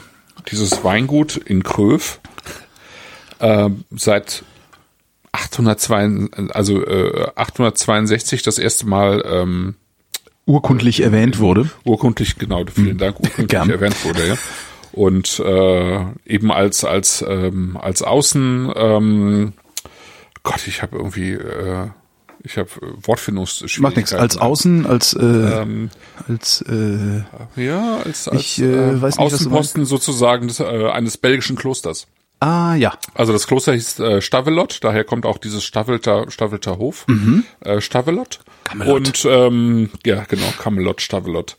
dieses Weingut in Kröv äh, seit 802, also äh, 862 das erste Mal ähm, urkundlich erwähnt wurde. Urkundlich, genau, vielen Dank, urkundlich Gern. erwähnt wurde, ja. Und äh, eben als als ähm, als Außen ähm, Gott, ich habe irgendwie äh, ich habe Wortfindungsschwierigkeiten. Macht nichts. Als Außen, als äh, ähm, als äh, ja, als, als ich, äh, weiß nicht, Außenposten sozusagen des, äh, eines belgischen Klosters. Ah ja. Also das Kloster hieß äh, Stavelot, daher kommt auch dieses Stavelter Stavelter Hof. Mhm. Äh, Stavelot. Camelot. Und ähm, ja, genau, Camelot, Stavelot.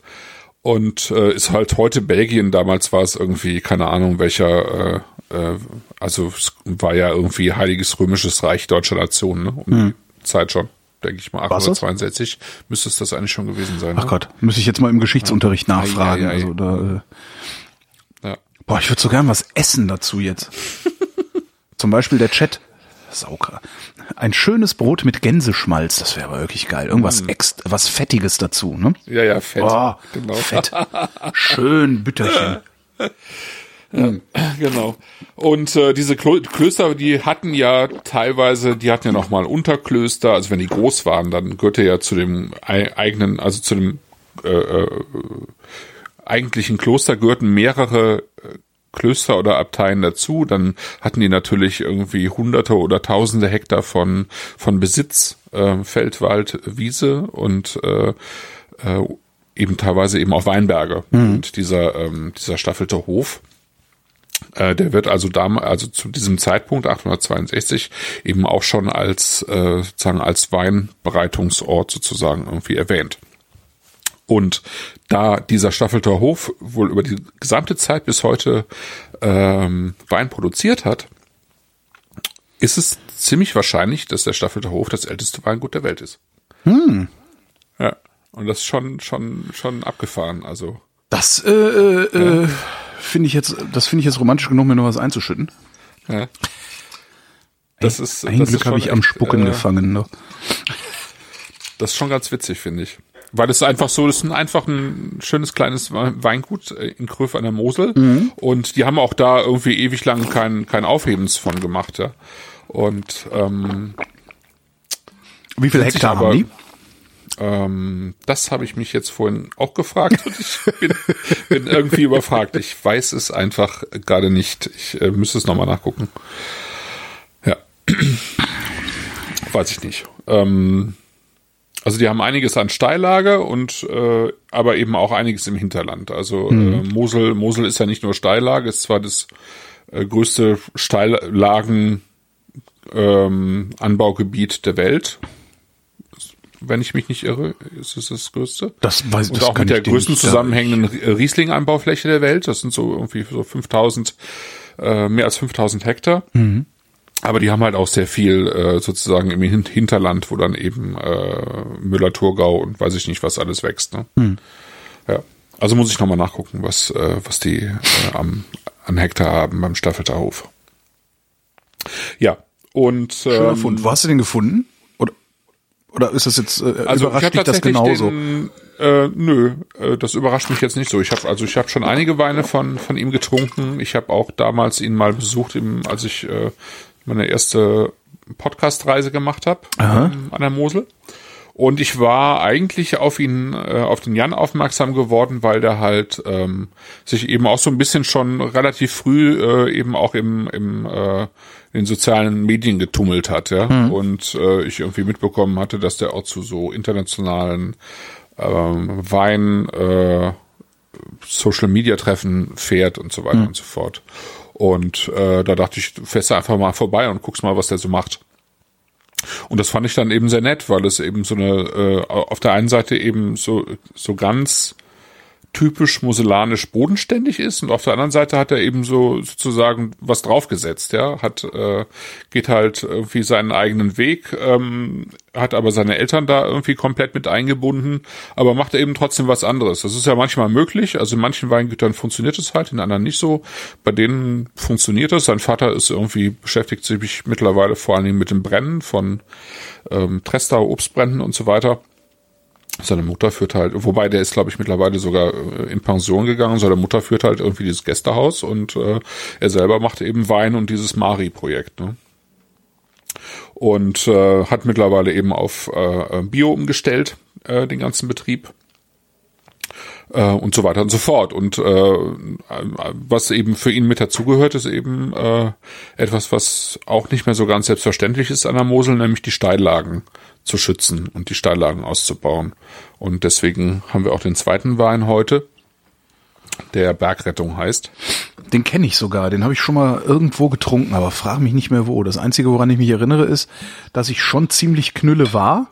Und äh, ist halt heute Belgien, damals war es irgendwie, keine Ahnung, welcher, äh, äh, also es war ja irgendwie Heiliges Römisches Reich deutscher Nation, ne? Um mhm. die Zeit schon denke ich mal, 862 müsste es das eigentlich schon gewesen sein. Ach ne? Gott, muss ich jetzt mal im Geschichtsunterricht ja. nachfragen. Ja, ja, also da, äh, ja. Boah, ich würde so gern was essen dazu jetzt. Zum Beispiel der Chat. Sauker. Ein schönes Brot mit Gänseschmalz, das wäre aber wirklich geil. Irgendwas mm. ex was Fettiges dazu, ne? Ja, ja, Fett. Oh, genau. Fett. Schön Bütterchen. Ja, genau. Und äh, diese Klöster, die hatten ja teilweise, die hatten ja noch mal Unterklöster. Also wenn die groß waren, dann gehörte ja zu dem eigenen, also zu dem äh, äh, eigentlichen Kloster gehörten mehrere äh, Klöster oder Abteien dazu. Dann hatten die natürlich irgendwie Hunderte oder Tausende Hektar von von Besitz, äh, Feld, Wald, Wiese und äh, äh, eben teilweise eben auch Weinberge. Mhm. Und dieser ähm, dieser staffelte Hof äh, der wird also da, also zu diesem Zeitpunkt 862 eben auch schon als äh, sozusagen als Weinbereitungsort sozusagen irgendwie erwähnt. Und da dieser Staffelter Hof wohl über die gesamte Zeit bis heute ähm, Wein produziert hat, ist es ziemlich wahrscheinlich, dass der Staffelter Hof das älteste Weingut der Welt ist. Hm. Ja. Und das ist schon, schon, schon abgefahren. Also. Das äh, äh, ja finde ich jetzt, das finde ich jetzt romantisch genug, mir noch was einzuschütten. Ja. Das ein, ist, ein das Glück habe ich am Spucken äh, gefangen. Ne? Das ist schon ganz witzig, finde ich. Weil es einfach so, das ist ein, einfach ein schönes kleines Weingut äh, in Kröf an der Mosel. Mhm. Und die haben auch da irgendwie ewig lang kein, kein Aufhebens von gemacht, ja. Und ähm, wie viel Hektar aber, haben die? Ähm, das habe ich mich jetzt vorhin auch gefragt und ich bin, bin irgendwie überfragt. Ich weiß es einfach gerade nicht. Ich äh, müsste es nochmal nachgucken. Ja. weiß ich nicht. Ähm, also die haben einiges an Steillage und äh, aber eben auch einiges im Hinterland. Also mhm. äh, Mosel, Mosel ist ja nicht nur Steillage, ist zwar das äh, größte Steillagen ähm, Anbaugebiet der Welt wenn ich mich nicht irre, ist es das größte. Das weiß ich Und auch mit der größten zusammenhängenden Riesling-Anbaufläche der Welt. Das sind so irgendwie so 5000, äh, mehr als 5000 Hektar. Mhm. Aber die haben halt auch sehr viel äh, sozusagen im Hinterland, wo dann eben äh, Müller-Thurgau und weiß ich nicht, was alles wächst. Ne? Mhm. Ja. Also muss ich nochmal nachgucken, was, äh, was die äh, am, an Hektar haben beim Staffelter Hof. Ja. Und ähm, Schöner Fund. Wo hast du den gefunden? Oder ist das jetzt äh, also überrascht dich das genauso? Den, äh, nö, äh, das überrascht mich jetzt nicht so. Ich habe also ich habe schon einige Weine von von ihm getrunken. Ich habe auch damals ihn mal besucht, im, als ich äh, meine erste Podcast-Reise gemacht habe ähm, an der Mosel. Und ich war eigentlich auf ihn, äh, auf den Jan aufmerksam geworden, weil der halt ähm, sich eben auch so ein bisschen schon relativ früh äh, eben auch im, im äh, in den sozialen Medien getummelt hat, ja. Mhm. Und äh, ich irgendwie mitbekommen hatte, dass der auch zu so internationalen ähm, Wein äh, Social Media Treffen fährt und so weiter mhm. und so fort. Und äh, da dachte ich, fährst du einfach mal vorbei und guckst mal, was der so macht. Und das fand ich dann eben sehr nett, weil es eben so eine, äh, auf der einen Seite eben so, so ganz typisch muselanisch bodenständig ist und auf der anderen Seite hat er eben so sozusagen was draufgesetzt, ja, hat äh, geht halt irgendwie seinen eigenen Weg, ähm, hat aber seine Eltern da irgendwie komplett mit eingebunden, aber macht er eben trotzdem was anderes. Das ist ja manchmal möglich, also in manchen Weingütern funktioniert es halt, in anderen nicht so. Bei denen funktioniert es. Sein Vater ist irgendwie beschäftigt sich mittlerweile vor allen Dingen mit dem Brennen von ähm, Trestau, Obstbrennen und so weiter. Seine Mutter führt halt, wobei der ist, glaube ich, mittlerweile sogar äh, in Pension gegangen. Seine Mutter führt halt irgendwie dieses Gästehaus und äh, er selber macht eben Wein und dieses Mari-Projekt. Ne? Und äh, hat mittlerweile eben auf äh, Bio umgestellt, äh, den ganzen Betrieb. äh, und so weiter und so fort. Und äh, was eben für ihn mit dazugehört, ist eben äh, etwas, was auch nicht mehr so ganz selbstverständlich ist an der Mosel, nämlich die Steillagen zu schützen und die Steillagen auszubauen. Und deswegen haben wir auch den zweiten Wein heute, der Bergrettung heißt. Den kenne ich sogar, den habe ich schon mal irgendwo getrunken, aber frage mich nicht mehr wo. Das Einzige, woran ich mich erinnere, ist, dass ich schon ziemlich knülle war.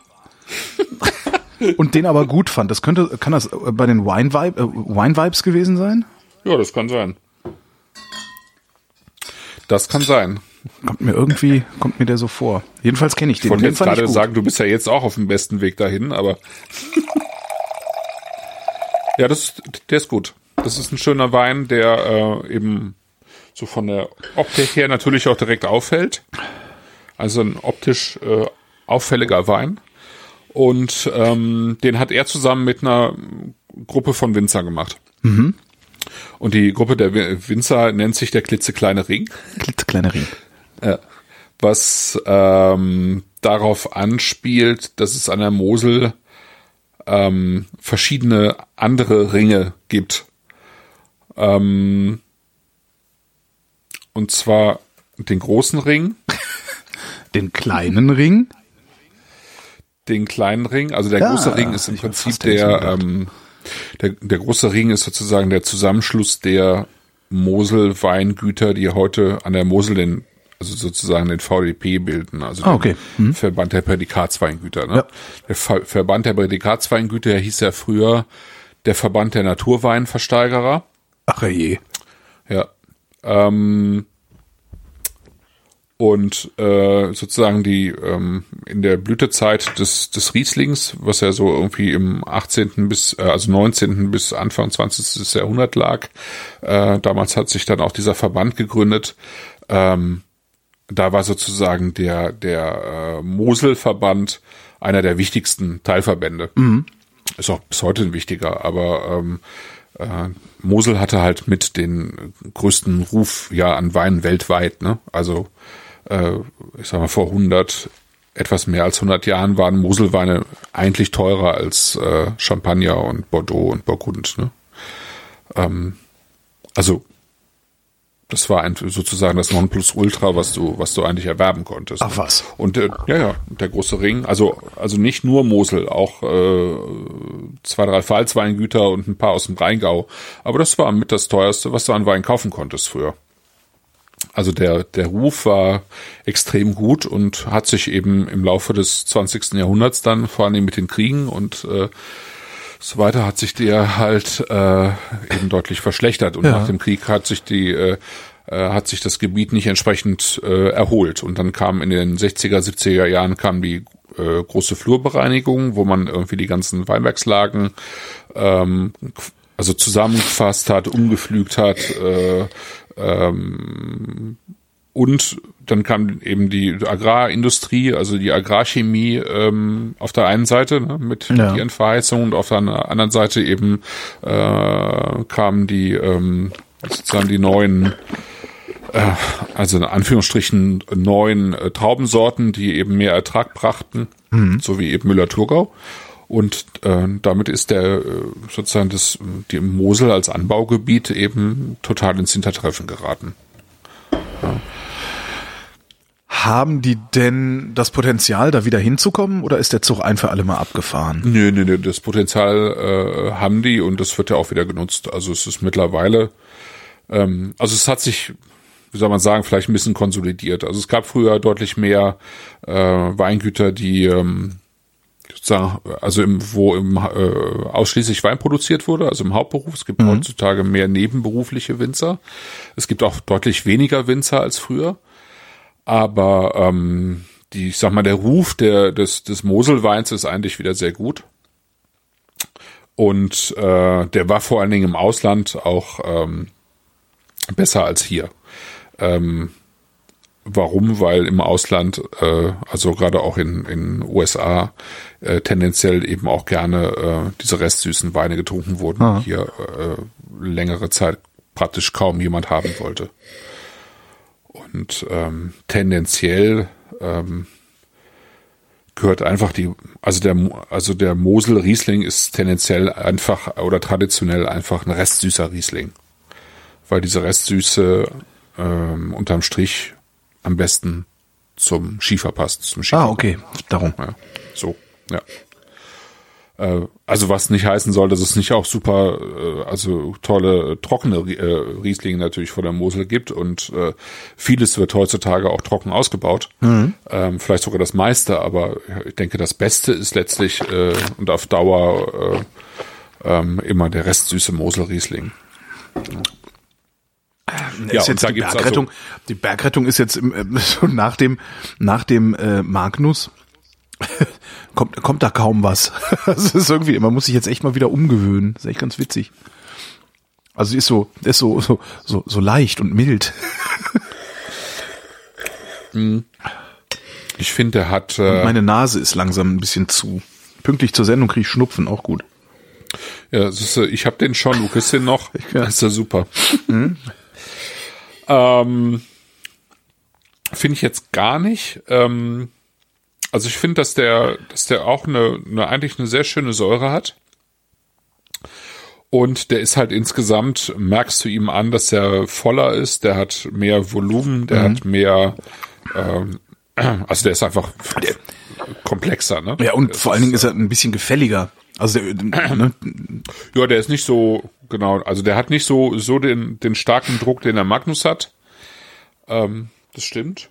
und den aber gut fand. Das könnte, kann das bei den Wine, Vibe, äh, Wine Vibes gewesen sein? Ja, das kann sein. Das kann sein. Kommt mir irgendwie, kommt mir der so vor. Jedenfalls kenne ich den. Ich wollte jetzt gerade sagen, du bist ja jetzt auch auf dem besten Weg dahin, aber ja, das, der ist gut. Das ist ein schöner Wein, der äh, eben so von der Optik her natürlich auch direkt auffällt. Also ein optisch äh, auffälliger Wein. Und ähm, den hat er zusammen mit einer Gruppe von Winzer gemacht. Mhm. Und die Gruppe der Winzer nennt sich der klitzekleine Ring. Klitzekleine Ring. Ja. Was ähm, darauf anspielt, dass es an der Mosel ähm, verschiedene andere Ringe gibt. Ähm, und zwar den großen Ring. Den kleinen Ring? Den kleinen Ring. Also der ja, große Ring ist im Prinzip der, ähm, der, der große Ring ist sozusagen der Zusammenschluss der Mosel-Weingüter, die heute an der Mosel den, also sozusagen den VDP bilden, also ah, okay. hm. Verband der Prädikatsweingüter. Ne? Ja. Der Ver Verband der Prädikatsweingüter hieß ja früher der Verband der Naturweinversteigerer. Ach je. Ja. Ähm, und äh, sozusagen die ähm, in der Blütezeit des, des Rieslings, was ja so irgendwie im 18. bis äh, also 19. bis Anfang 20. Jahrhundert lag, äh, damals hat sich dann auch dieser Verband gegründet. Ähm, da war sozusagen der der äh, Moselverband einer der wichtigsten Teilverbände. Mhm. Ist auch bis heute ein wichtiger, aber ähm, äh, Mosel hatte halt mit den größten Ruf ja an Wein weltweit, ne? Also äh, ich sag mal vor 100 etwas mehr als 100 Jahren waren Moselweine eigentlich teurer als äh, Champagner und Bordeaux und Burgund. Ne? Ähm, also das war ein, sozusagen das Nonplusultra, was du, was du eigentlich erwerben konntest. Ach was. Und äh, ja, ja, der große Ring, also also nicht nur Mosel, auch äh, zwei, drei Pfalzweingüter und ein paar aus dem Rheingau. Aber das war mit das teuerste, was du an Wein kaufen konntest früher. Also der, der Ruf war extrem gut und hat sich eben im Laufe des 20. Jahrhunderts dann, vor allem mit den Kriegen und äh, so weiter, hat sich der halt äh, eben deutlich verschlechtert. Und ja. nach dem Krieg hat sich die äh, äh hat sich das Gebiet nicht entsprechend äh, erholt. Und dann kam in den 60er, 70er Jahren kam die äh, große Flurbereinigung, wo man irgendwie die ganzen Weinbergslagen ähm, also zusammengefasst hat, umgepflügt hat, äh, ähm, und dann kam eben die Agrarindustrie, also die Agrarchemie ähm, auf der einen Seite ne, mit ja. ihren Verheißungen und auf der anderen Seite eben äh, kamen die ähm, sozusagen die neuen äh, also in Anführungsstrichen neuen äh, Traubensorten, die eben mehr Ertrag brachten, mhm. so wie eben Müller-Thurgau. Und äh, damit ist der äh, sozusagen das die Mosel als Anbaugebiet eben total ins Hintertreffen geraten. Ja. Haben die denn das Potenzial, da wieder hinzukommen, oder ist der Zug ein für alle Mal abgefahren? Nö, nö, nö, das Potenzial äh, haben die und das wird ja auch wieder genutzt. Also es ist mittlerweile, ähm, also es hat sich, wie soll man sagen, vielleicht ein bisschen konsolidiert. Also es gab früher deutlich mehr äh, Weingüter, die ähm, sozusagen, also im, wo im, äh, ausschließlich Wein produziert wurde, also im Hauptberuf. Es gibt mhm. heutzutage mehr nebenberufliche Winzer. Es gibt auch deutlich weniger Winzer als früher. Aber ähm, die, ich sag mal, der Ruf der, des, des Moselweins ist eigentlich wieder sehr gut. Und äh, der war vor allen Dingen im Ausland auch ähm, besser als hier. Ähm, Warum? Weil im Ausland, äh, also gerade auch in in USA, äh, tendenziell eben auch gerne äh, diese restsüßen Weine getrunken wurden, ah. hier äh, längere Zeit praktisch kaum jemand haben wollte. Und ähm, tendenziell ähm, gehört einfach die, also der, also der Mosel Riesling ist tendenziell einfach oder traditionell einfach ein restsüßer Riesling. Weil diese Restsüße ähm, unterm Strich am besten zum Schiefer passt. Zum Schiefer. Ah, okay, darum. Ja, so, ja. Äh, also was nicht heißen soll, dass es nicht auch super, äh, also tolle trockene äh, Rieslinge natürlich vor der Mosel gibt und äh, vieles wird heutzutage auch trocken ausgebaut. Mhm. Ähm, vielleicht sogar das meiste, aber ich denke, das Beste ist letztlich äh, und auf Dauer äh, äh, immer der restsüße Mosel-Riesling. Ja, ist jetzt die Bergrettung. Also, die Bergrettung ist jetzt äh, so nach dem nach dem äh, Magnus kommt kommt da kaum was. Das ist irgendwie, man muss sich jetzt echt mal wieder umgewöhnen. Das ist echt ganz witzig. Also ist so ist so so so, so leicht und mild. Mhm. Ich finde, er hat. Äh, meine Nase ist langsam ein bisschen zu. Pünktlich zur Sendung kriege ich Schnupfen, auch gut. Ja, ist, ich habe den schon, du kriegst den noch. Ja. Das ist ja super. Mhm. Ähm, finde ich jetzt gar nicht. Ähm, also ich finde, dass der, dass der auch eine, eine eigentlich eine sehr schöne Säure hat. Und der ist halt insgesamt, merkst du ihm an, dass er voller ist, der hat mehr Volumen, der mhm. hat mehr, ähm, also der ist einfach komplexer, ne? Ja, und vor allen Dingen ist er ein bisschen gefälliger. Also der, ne? Ja, der ist nicht so, genau, also der hat nicht so, so den, den starken Druck, den der Magnus hat. Ähm, das stimmt.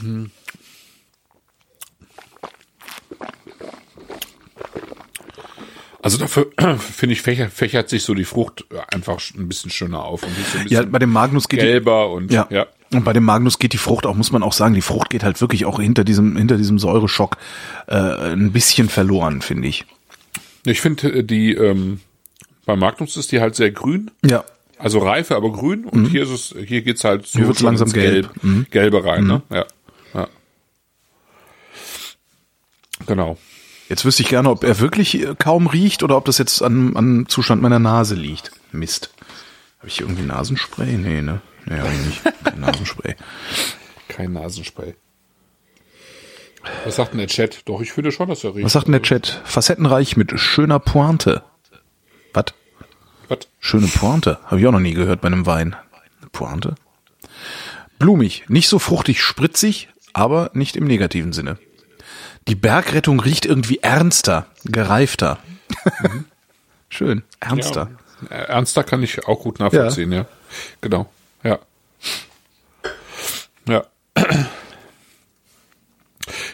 Hm. Also dafür finde ich fächert, fächert sich so die Frucht einfach ein bisschen schöner auf und so ein ja, bei dem Magnus geht gelber die, und ja. ja. Und bei dem Magnus geht die Frucht auch, muss man auch sagen, die Frucht geht halt wirklich auch hinter diesem hinter diesem Säureschock äh, ein bisschen verloren, finde ich. Ich finde äh, die ähm, bei Magnus ist die halt sehr grün. Ja. Also reife, aber grün. Und mhm. hier ist es, hier geht's halt so hier langsam gelb. gelb mhm. Gelbe rein, ne? Mhm. Ja. ja. Genau. Jetzt wüsste ich gerne, ob er wirklich kaum riecht oder ob das jetzt an, an Zustand meiner Nase liegt. Mist. Habe ich irgendwie Nasenspray? Nee, ne? Nee, hab ich nicht. Kein Nasenspray. Kein Nasenspray. Was sagt denn der Chat? Doch, ich finde schon, dass er riecht. Was sagt denn der Chat? Facettenreich mit schöner Pointe. Was? Was? Schöne Pointe. Habe ich auch noch nie gehört bei einem Wein. Pointe? Blumig, nicht so fruchtig spritzig, aber nicht im negativen Sinne. Die Bergrettung riecht irgendwie ernster, gereifter. Mhm. Schön, ernster. Ja, ernster kann ich auch gut nachvollziehen, ja. ja. Genau, ja. Ja.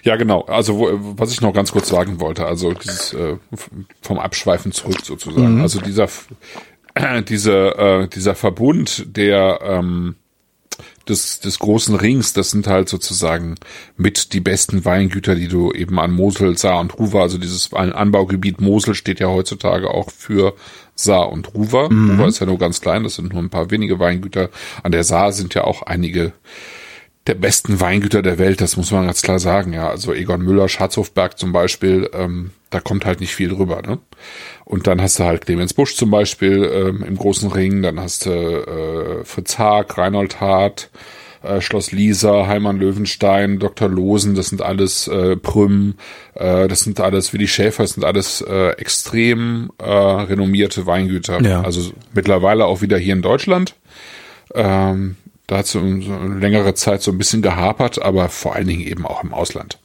Ja, genau. Also wo, was ich noch ganz kurz sagen wollte, also dieses äh, vom Abschweifen zurück sozusagen. Mhm. Also dieser äh, diese, äh, dieser Verbund der ähm, des, des großen Rings, das sind halt sozusagen mit die besten Weingüter, die du eben an Mosel, Saar und Ruwer, also dieses Anbaugebiet Mosel steht ja heutzutage auch für Saar und Ruwer. Mhm. Ruwer ist ja nur ganz klein, das sind nur ein paar wenige Weingüter. An der Saar sind ja auch einige der besten Weingüter der Welt, das muss man ganz klar sagen, ja. Also Egon Müller, Schatzhofberg zum Beispiel, ähm, da kommt halt nicht viel rüber, ne? Und dann hast du halt Clemens Busch zum Beispiel ähm, im großen Ring, dann hast du äh, Fritz Haag, Reinhold Hart, äh, Schloss Lisa, Heimann Löwenstein, Dr. Losen, das sind alles äh, Prüm, äh, das sind alles Willi Schäfer, das sind alles äh, extrem äh, renommierte Weingüter. Ja. Also mittlerweile auch wieder hier in Deutschland. Ähm, da hat es so eine längere Zeit so ein bisschen gehapert, aber vor allen Dingen eben auch im Ausland.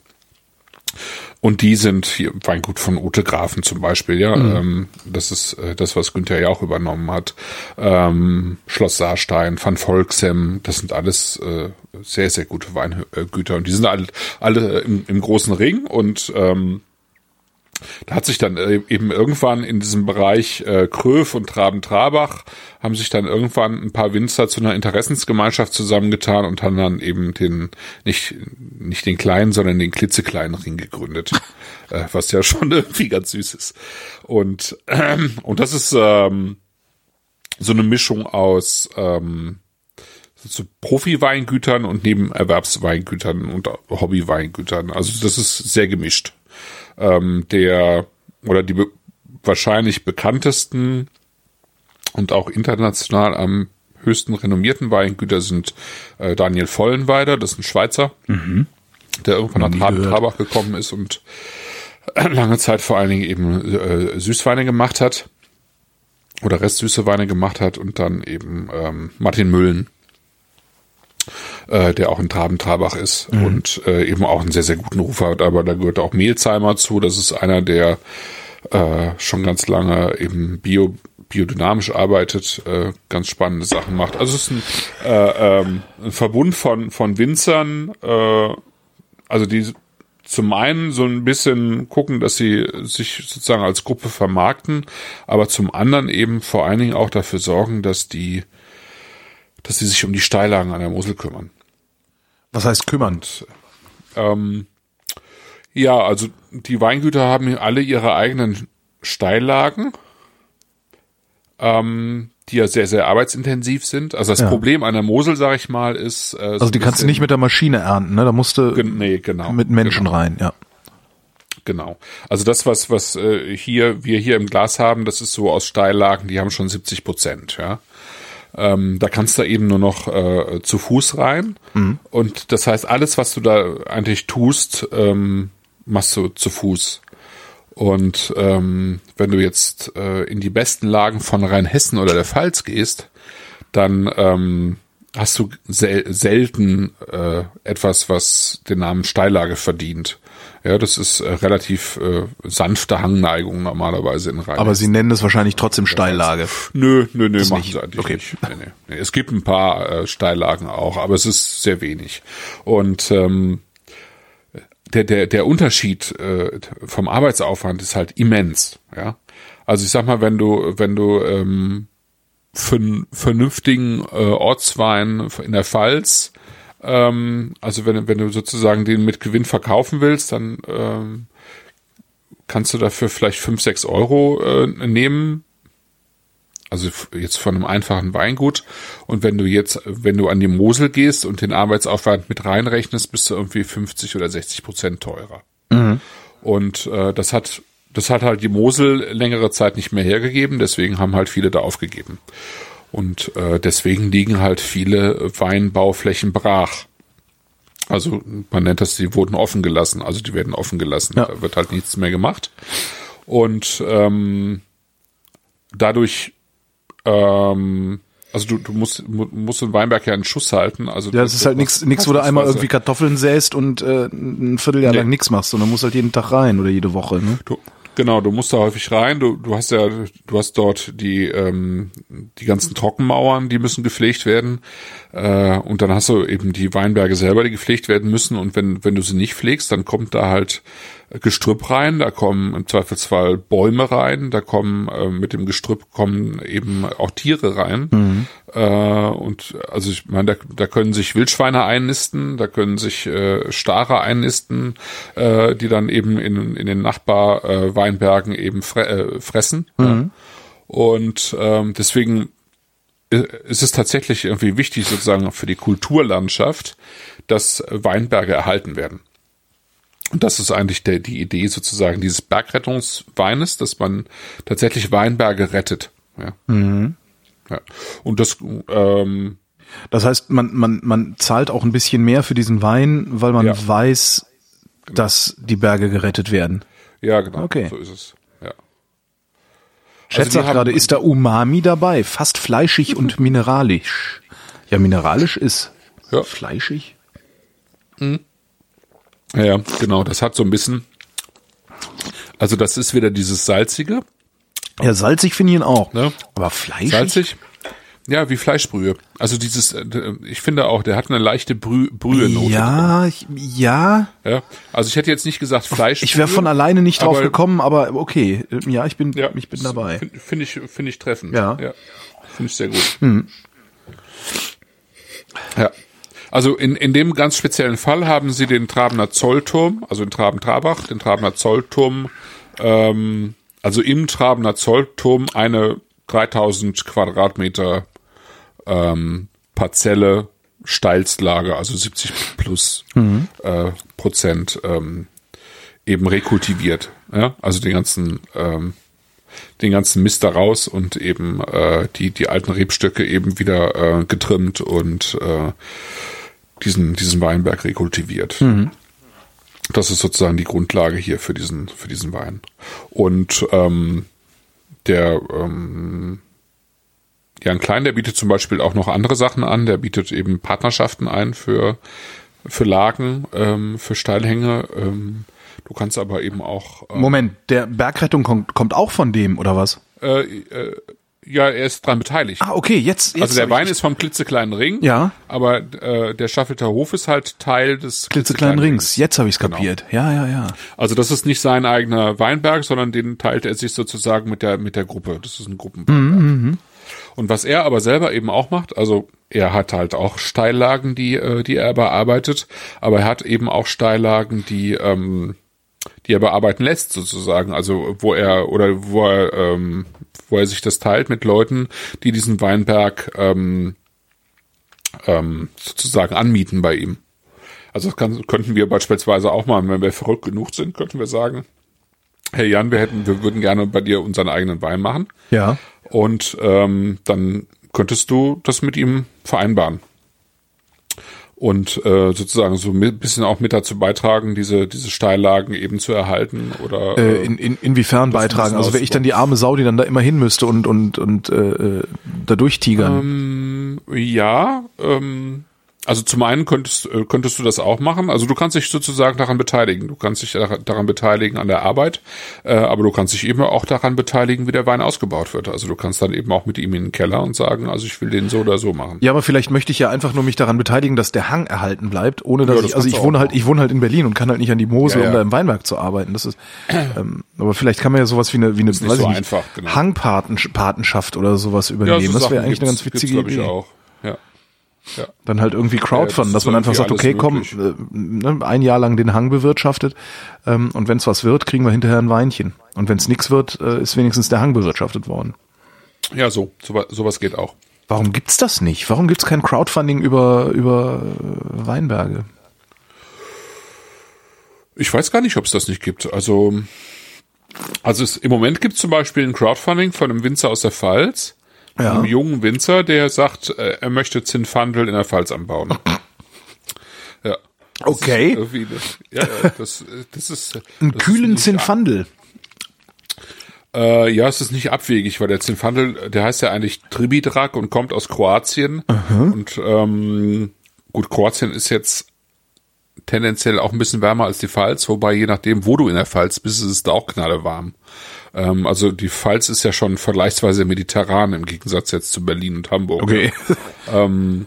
Und die sind hier Weingut von Ute Grafen zum Beispiel, ja. Mhm. Ähm, das ist äh, das, was Günther ja auch übernommen hat. Ähm, Schloss Saarstein, Van Volksem, das sind alles äh, sehr, sehr gute Weingüter. Und die sind alle, alle im, im großen Ring und ähm, da hat sich dann äh, eben irgendwann in diesem Bereich äh, Kröf und Traben-Trabach haben sich dann irgendwann ein paar Winzer zu einer Interessensgemeinschaft zusammengetan und haben dann eben den, nicht, nicht den kleinen, sondern den klitzekleinen Ring gegründet. äh, was ja schon irgendwie ganz süß ist. Und, ähm, und das ist ähm, so eine Mischung aus ähm, so Profi-Weingütern und Nebenerwerbsweingütern und Hobby-Weingütern. Also das ist sehr gemischt ähm, der oder die be wahrscheinlich bekanntesten und auch international am höchsten renommierten Weingüter sind äh, Daniel Vollenweider, das ist ein Schweizer, mhm. der irgendwann nach Trab Trabach gekommen ist und lange Zeit vor allen Dingen eben äh, Süßweine gemacht hat oder restsüße Weine gemacht hat und dann eben ähm, Martin Müllen, äh, der auch in Traben-Trabach ist mhm. und äh, eben auch einen sehr, sehr guten Ruf hat. Aber da gehört auch Mehlsheimer zu. Das ist einer, der äh, schon ganz lange eben Bio, biodynamisch arbeitet, äh, ganz spannende Sachen macht. Also es ist ein, äh, ähm, ein Verbund von, von Winzern, äh, also die zum einen so ein bisschen gucken, dass sie sich sozusagen als Gruppe vermarkten, aber zum anderen eben vor allen Dingen auch dafür sorgen, dass die, dass sie sich um die Steillagen an der Mosel kümmern. Was heißt kümmern? Und, ähm, ja, also die Weingüter haben alle ihre eigenen Steillagen, ähm, die ja sehr, sehr arbeitsintensiv sind. Also das ja. Problem an der Mosel, sag ich mal, ist. Äh, so also die kannst du nicht mit der Maschine ernten, ne? Da musst du nee, genau, mit Menschen genau. rein, ja. Genau. Also das, was, was äh, hier, wir hier im Glas haben, das ist so aus Steillagen, die haben schon 70 Prozent, ja. Ähm, da kannst du eben nur noch äh, zu Fuß rein. Mhm. Und das heißt, alles, was du da eigentlich tust, ähm, machst du zu Fuß. Und ähm, wenn du jetzt äh, in die besten Lagen von Rheinhessen oder der Pfalz gehst, dann ähm, hast du sel selten äh, etwas, was den Namen Steillage verdient. Ja, das ist äh, relativ äh, sanfte Hangneigung normalerweise in Rhein. Aber Sie nennen es wahrscheinlich trotzdem Steillage. Nö, nö, nö, das machen nicht. sie eigentlich okay. nicht. Nee, nee, nee. Es gibt ein paar äh, Steillagen auch, aber es ist sehr wenig. Und ähm, der, der, der Unterschied äh, vom Arbeitsaufwand ist halt immens, ja. Also ich sag mal, wenn du, wenn du ähm, für vernünftigen äh, Ortswein in der Pfalz, ähm, also wenn, wenn du sozusagen den mit Gewinn verkaufen willst, dann ähm, kannst du dafür vielleicht fünf, sechs Euro äh, nehmen also jetzt von einem einfachen Weingut. Und wenn du jetzt, wenn du an die Mosel gehst und den Arbeitsaufwand mit reinrechnest, bist du irgendwie 50 oder 60 Prozent teurer. Mhm. Und äh, das hat, das hat halt die Mosel längere Zeit nicht mehr hergegeben, deswegen haben halt viele da aufgegeben. Und äh, deswegen liegen halt viele Weinbauflächen brach. Also man nennt das, die wurden offen gelassen, also die werden offen gelassen. Ja. Da wird halt nichts mehr gemacht. Und ähm, dadurch ähm, also du, du musst, musst den Weinberg ja in Schuss halten. Also ja, das ist halt nichts, nix, wo du einmal irgendwie Kartoffeln säst und äh, ein Vierteljahr nee. lang nichts machst, sondern musst halt jeden Tag rein oder jede Woche. Ne? Du, genau, du musst da häufig rein. Du, du hast ja, du hast dort die ähm, die ganzen Trockenmauern, die müssen gepflegt werden. Äh, und dann hast du eben die Weinberge selber, die gepflegt werden müssen. Und wenn wenn du sie nicht pflegst, dann kommt da halt Gestrüpp rein, da kommen im Zweifelsfall Bäume rein, da kommen äh, mit dem Gestrüpp kommen eben auch Tiere rein. Mhm. Äh, und also ich meine, da, da können sich Wildschweine einnisten, da können sich äh, Stare einnisten, äh, die dann eben in, in den Nachbarweinbergen äh, eben fre äh, fressen. Mhm. Und ähm, deswegen ist es tatsächlich irgendwie wichtig sozusagen für die Kulturlandschaft, dass Weinberge erhalten werden. Und das ist eigentlich der, die Idee sozusagen dieses Bergrettungsweines, dass man tatsächlich Weinberge rettet. Ja. Mhm. ja. Und das, ähm, das heißt, man, man, man zahlt auch ein bisschen mehr für diesen Wein, weil man ja. weiß, genau. dass die Berge gerettet werden. Ja, genau. Okay. So ist es. Ja. Schätze also gerade, ist da Umami dabei? Fast fleischig und mineralisch. Ja, mineralisch ist ja. fleischig. Mhm. Ja, genau, das hat so ein bisschen, also das ist wieder dieses salzige. Ja, salzig finde ich ihn auch. Ne? Aber fleischig? Salzig? Ja, wie Fleischbrühe. Also dieses, äh, ich finde auch, der hat eine leichte Brü Brühenote. Ja, ich, ja. Ja, also ich hätte jetzt nicht gesagt Fleisch. Ich wäre von alleine nicht drauf gekommen, aber okay. Ja, ich bin, ja, ich bin dabei. Finde find ich, finde ich treffend. Ja. ja finde ich sehr gut. Hm. Ja. Also in, in dem ganz speziellen Fall haben sie den Trabener Zollturm, also in Traben-Trabach, den Trabener Zollturm, ähm, also im Trabener Zollturm eine 3000 Quadratmeter ähm, Parzelle Steilslage, also 70 plus mhm. äh, Prozent ähm, eben rekultiviert. Ja? Also den ganzen ähm, den ganzen Mist da raus und eben äh, die, die alten Rebstöcke eben wieder äh, getrimmt und äh, diesen, diesen Weinberg rekultiviert. Mhm. Das ist sozusagen die Grundlage hier für diesen, für diesen Wein. Und ähm, der ähm, Jan Klein, der bietet zum Beispiel auch noch andere Sachen an. Der bietet eben Partnerschaften ein für, für Lagen, ähm, für Steilhänge. Ähm, du kannst aber eben auch. Ähm, Moment, der Bergrettung kommt, kommt auch von dem, oder was? Äh, äh, ja, er ist dran beteiligt. Ah, okay, jetzt. jetzt also der Wein ist vom klitzekleinen Ring. Ja. Aber äh, der Schaffelter Hof ist halt Teil des klitzekleinen Rings. Jetzt habe ich es genau. kapiert. Ja, ja, ja. Also das ist nicht sein eigener Weinberg, sondern den teilt er sich sozusagen mit der mit der Gruppe. Das ist ein Gruppenweinberg. Mhm, mhm, Und was er aber selber eben auch macht, also er hat halt auch Steillagen, die äh, die er bearbeitet, aber er hat eben auch Steillagen, die ähm, die er bearbeiten lässt sozusagen, also wo er oder wo er ähm, wo er sich das teilt mit Leuten, die diesen Weinberg ähm, ähm, sozusagen anmieten bei ihm. Also das kann, könnten wir beispielsweise auch mal, wenn wir verrückt genug sind, könnten wir sagen, hey Jan, wir hätten, wir würden gerne bei dir unseren eigenen Wein machen. Ja. Und ähm, dann könntest du das mit ihm vereinbaren und äh, sozusagen so ein bisschen auch mit dazu beitragen, diese diese Steillagen eben zu erhalten oder äh, in, in, inwiefern beitragen? Also wäre ich dann die arme Sau, die dann da immer hin müsste und und und äh, äh da durchtigern? Ähm, ja, ähm, also zum einen könntest, äh, könntest du das auch machen. Also du kannst dich sozusagen daran beteiligen. Du kannst dich daran beteiligen an der Arbeit, äh, aber du kannst dich eben auch daran beteiligen, wie der Wein ausgebaut wird. Also du kannst dann eben auch mit ihm in den Keller und sagen, also ich will den so oder so machen. Ja, aber vielleicht möchte ich ja einfach nur mich daran beteiligen, dass der Hang erhalten bleibt, ohne dass ja, das ich, also ich wohne halt, ich wohne halt in Berlin und kann halt nicht an die Mosel, ja, ja. um da im Weinberg zu arbeiten. Das ist, ähm, aber vielleicht kann man ja sowas wie eine, wie eine, weiß so ich einfach, genau. Hangpatenschaft oder sowas übernehmen. So das wäre eigentlich eine ganz witzige Idee. Ich auch. Ja. Dann halt irgendwie Crowdfund, ja, dass man einfach sagt, okay, komm, äh, ne, ein Jahr lang den Hang bewirtschaftet ähm, und wenn es was wird, kriegen wir hinterher ein Weinchen. Und wenn es nichts wird, äh, ist wenigstens der Hang bewirtschaftet worden. Ja, so, so sowas geht auch. Warum gibt's das nicht? Warum gibt's kein Crowdfunding über über äh, Weinberge? Ich weiß gar nicht, ob es das nicht gibt. Also also es, im Moment gibt es zum Beispiel ein Crowdfunding von einem Winzer aus der Pfalz ja. einem jungen Winzer, der sagt, äh, er möchte Zinfandel in der Pfalz anbauen. ja. Okay. Das, ja, das, das ist. Ein kühlen ist Zinfandel. Äh, ja, es ist nicht abwegig, weil der Zinfandel, der heißt ja eigentlich Tribidrak und kommt aus Kroatien. Mhm. Und ähm, gut, Kroatien ist jetzt tendenziell auch ein bisschen wärmer als die Pfalz, wobei je nachdem, wo du in der Pfalz bist, ist es da auch knallewarm. Ähm, also die Pfalz ist ja schon vergleichsweise mediterran im Gegensatz jetzt zu Berlin und Hamburg. Okay. Ähm,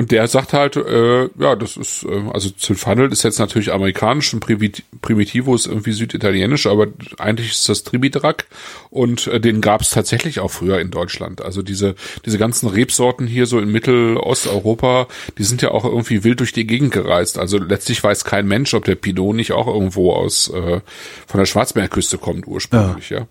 und der sagt halt, äh, ja, das ist, äh, also Zinfandel ist jetzt natürlich amerikanisch und Primitivo ist irgendwie süditalienisch, aber eigentlich ist das Tribidrak und äh, den gab es tatsächlich auch früher in Deutschland. Also diese, diese ganzen Rebsorten hier so in Mittelosteuropa, die sind ja auch irgendwie wild durch die Gegend gereist. Also letztlich weiß kein Mensch, ob der Pinot nicht auch irgendwo aus äh, von der Schwarzmeerküste kommt ursprünglich, ja. ja.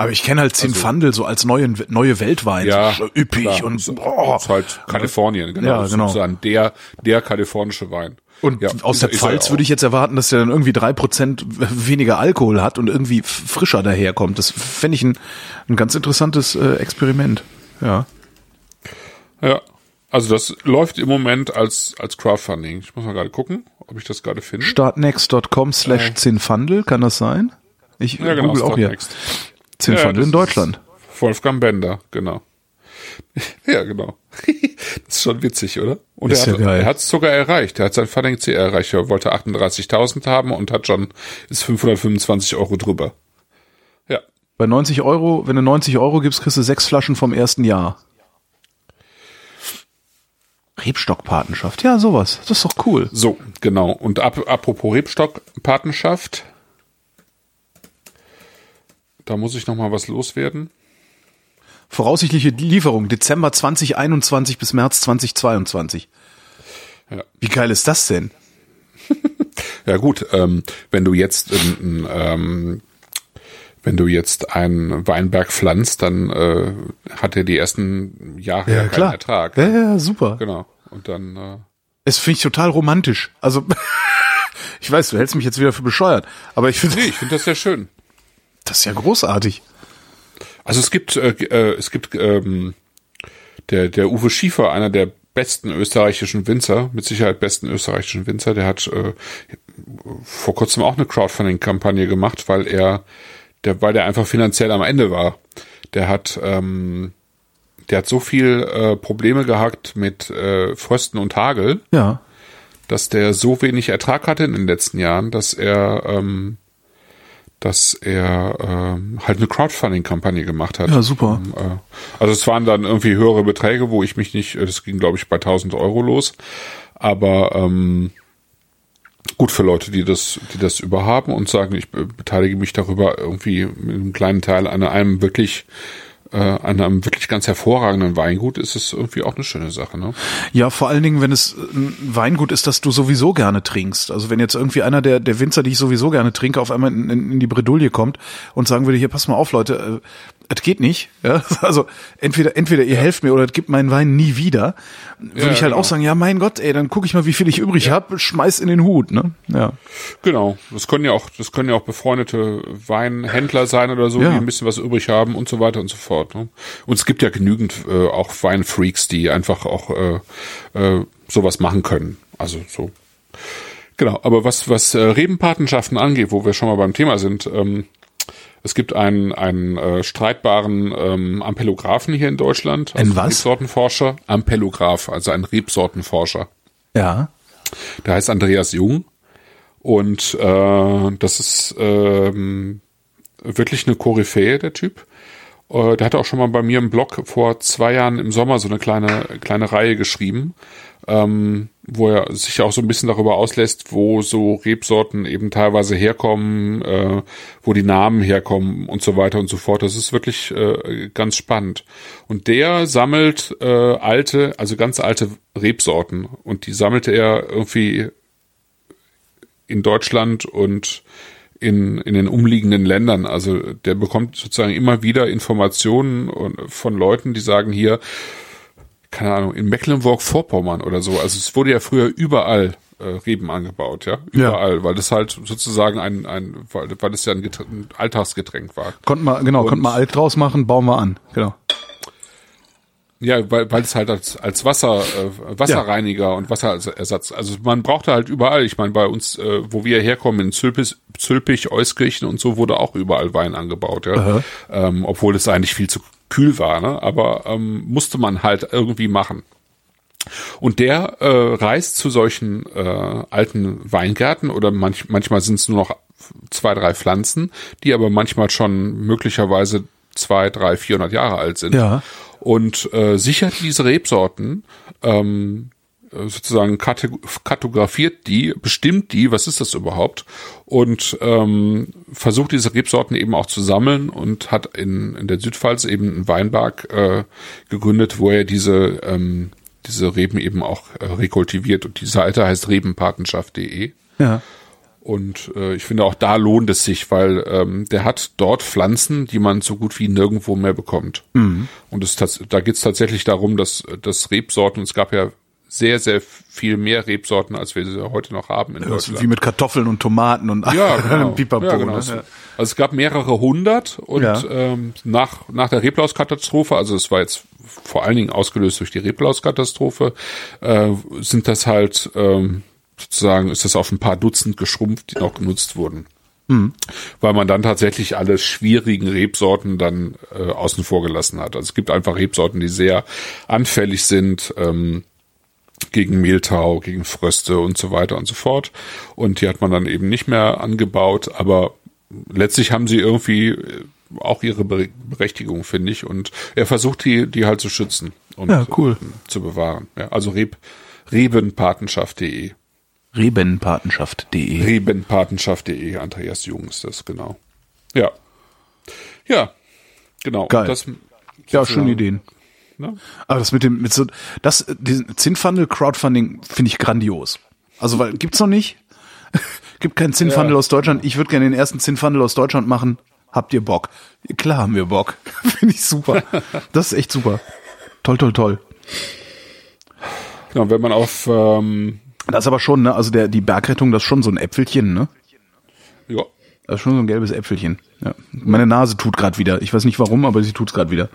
Aber ich kenne halt Zinfandel also, so als neuen, neue Weltwein. Ja, so üppig klar. und boah. Das ist halt Kalifornien, genau. Ja, genau. Sozusagen der, der kalifornische Wein. Und ja, aus der Pfalz würde ich jetzt erwarten, dass der dann irgendwie drei Prozent weniger Alkohol hat und irgendwie frischer daherkommt. Das fände ich ein, ein ganz interessantes äh, Experiment. Ja. Ja. Also das läuft im Moment als, als Crowdfunding. Ich muss mal gerade gucken, ob ich das gerade finde. Startnext.com slash äh. Zinfandel, kann das sein? Ich ja, genau, google auch hier. Zinfandel ja, in Deutschland. Wolfgang Bender, genau. ja, genau. das ist schon witzig, oder? Und ist er, hat, ja er hat es sogar erreicht. Er hat sein Funding-Ziel erreicht. Er wollte 38.000 haben und hat schon, ist 525 Euro drüber. Ja. Bei 90 Euro, wenn du 90 Euro gibst, kriegst du sechs Flaschen vom ersten Jahr. Rebstockpatenschaft, ja, sowas. Das ist doch cool. So, genau. Und ap apropos Rebstockpatenschaft, da muss ich noch mal was loswerden. Voraussichtliche Lieferung Dezember 2021 bis März 2022. Ja. Wie geil ist das denn? ja gut, ähm, wenn du jetzt ähm, ähm, wenn du jetzt einen Weinberg pflanzt, dann äh, hat er die ersten Jahre ja, keinen klar. Ertrag. Ja, ja, super. Genau. Und dann. Äh, es finde ich total romantisch. Also ich weiß, du hältst mich jetzt wieder für bescheuert, aber ich finde. Nee, ich finde das sehr schön. Das ist ja großartig. Also es gibt, äh, äh, es gibt ähm, der, der Uwe Schiefer, einer der besten österreichischen Winzer, mit Sicherheit besten österreichischen Winzer, der hat äh, vor kurzem auch eine Crowdfunding-Kampagne gemacht, weil er, der, weil der einfach finanziell am Ende war. Der hat, ähm, der hat so viel äh, Probleme gehabt mit äh, Frösten und Hagel, Ja. dass der so wenig Ertrag hatte in den letzten Jahren, dass er, ähm, dass er ähm, halt eine Crowdfunding-Kampagne gemacht hat. Ja, super. Um, äh, also es waren dann irgendwie höhere Beträge, wo ich mich nicht, äh, das ging glaube ich bei 1000 Euro los, aber ähm, gut für Leute, die das, die das überhaben und sagen, ich be- beteilige mich darüber irgendwie mit einem kleinen Teil an einem wirklich äh, an einem wirklich ganz hervorragenden Weingut ist es irgendwie auch eine schöne Sache, ne? Ja, vor allen Dingen, wenn es ein Weingut ist, das du sowieso gerne trinkst. Also wenn jetzt irgendwie einer der, der Winzer, die ich sowieso gerne trinke, auf einmal in, in, in die Bredouille kommt und sagen würde, hier, pass mal auf, Leute, äh, es geht nicht. Ja? Also entweder, entweder ihr helft mir oder es gibt meinen Wein nie wieder. Würde Ja, ich halt genau. auch sagen, ja, mein Gott, ey, dann gucke ich mal, wie viel ich übrig hab, schmeiß in den Hut, ne? Ja. Genau. Das können ja auch, das können ja auch befreundete Weinhändler sein oder so, Ja. die ein bisschen was übrig haben und so weiter und so fort. Ne? Und es gibt ja genügend äh, auch Weinfreaks, die einfach auch äh, äh, sowas machen können. Also so. Genau. Aber was was äh, Rebenpatenschaften angeht, wo wir schon mal beim Thema sind, ähm, es gibt einen, einen äh, streitbaren ähm, Ampelographen hier in Deutschland. Ein also was? Rebsortenforscher. Ampelograph, also ein Rebsortenforscher. Ja. Der heißt Andreas Jung. Und äh, das ist ähm, wirklich eine Koryphäe, der Typ. Äh, der hatte auch schon mal bei mir im Blog vor zwei Jahren im Sommer so eine kleine, kleine Reihe geschrieben, ähm, wo er sich auch so ein bisschen darüber auslässt, wo so Rebsorten eben teilweise herkommen, äh, wo die Namen herkommen und so weiter und so fort. Das ist wirklich äh, ganz spannend. Und der sammelt äh, alte, also ganz alte Rebsorten und die sammelte er irgendwie in Deutschland und in, in den umliegenden Ländern. Also der bekommt sozusagen immer wieder Informationen und- von Leuten, die sagen hier, keine Ahnung, in Mecklenburg-Vorpommern oder so. Also es wurde ja früher überall äh, Reben angebaut, ja, Ja. überall, weil das halt sozusagen ein, ein weil, weil das ja ein, Getränk, ein Alltagsgetränk war. Konnten wir, genau, konnten wir alt draus machen, bauen wir an. Genau. Ja, weil, weil es halt als, als Wasser, äh, Wasserreiniger und Wasserersatz, also man brauchte halt überall. Ich meine, bei uns, äh, wo wir herkommen, in Zülpich, Zülpich, Euskirchen und so, wurde auch überall Wein angebaut, ja. Ähm, obwohl es eigentlich viel zu kühl war, ne? Aber ähm, musste man halt irgendwie machen. Und der äh, reist zu solchen äh, alten Weingärten oder manch, manchmal sind es nur noch zwei, drei Pflanzen, die aber manchmal schon möglicherweise zwei, drei, vierhundert Jahre alt sind. Ja. Und äh, sichert diese Rebsorten, ähm, äh, sozusagen kartografiert die, bestimmt die, was ist das überhaupt, und ähm, versucht diese Rebsorten eben auch zu sammeln und hat in, in der Südpfalz eben einen Weinberg äh, gegründet, wo er diese, ähm, diese Reben eben auch äh, rekultiviert. Und die Seite heißt rebenpatenschaft.de. Ja. Und äh, ich finde auch da lohnt es sich, weil ähm, der hat dort Pflanzen, die man so gut wie nirgendwo mehr bekommt. Mhm. Und es, da geht es tatsächlich darum, dass, dass Rebsorten, es gab ja sehr, sehr viel mehr Rebsorten, als wir sie heute noch haben in Deutschland. wie mit Kartoffeln und Tomaten und Ja, genau. Pipapo. ja, genau. ne? Also es gab mehrere hundert und Ja. ähm, nach, nach der Reblauskatastrophe, also es war jetzt vor allen Dingen ausgelöst durch die Reblauskatastrophe, äh, sind das halt ähm, sozusagen, ist das auf ein paar Dutzend geschrumpft, die noch genutzt wurden. Weil man dann tatsächlich alle schwierigen Rebsorten dann äh, außen vor gelassen hat. Also es gibt einfach Rebsorten, die sehr anfällig sind, ähm, gegen Mehltau, gegen Fröste und so weiter und so fort. Und die hat man dann eben nicht mehr angebaut, aber letztlich haben sie irgendwie äh, auch ihre Bere- Berechtigung, finde ich. Und er versucht die, die halt zu schützen und Ja, cool. äh, zu bewahren. Ja, also Reb, rebenpatenschaft.de. Rebenpatenschaft.de. Rebenpatenschaft.de, Andreas Jung ist das, genau. Ja. Ja, genau. Geil. Das, Ja, schöne Ideen. ne? Aber das mit dem, mit so, das, diesen Zinsfundel Crowdfunding finde ich grandios. Also, weil, gibt's noch nicht? Gibt keinen Zinsfundel Ja. aus Deutschland. Ich würde gerne den ersten Zinsfundel aus Deutschland machen. Habt ihr Bock? Klar haben wir Bock. finde ich super. Das ist echt super. Toll, toll, toll. Genau, wenn man auf, ähm, Das ist aber schon, ne, also der, die Bergrettung, das ist schon so ein Äpfelchen, ne? ja, Das ist schon so ein gelbes Äpfelchen. Ja. Meine Nase tut gerade wieder. Ich weiß nicht warum, aber sie tut's gerade wieder.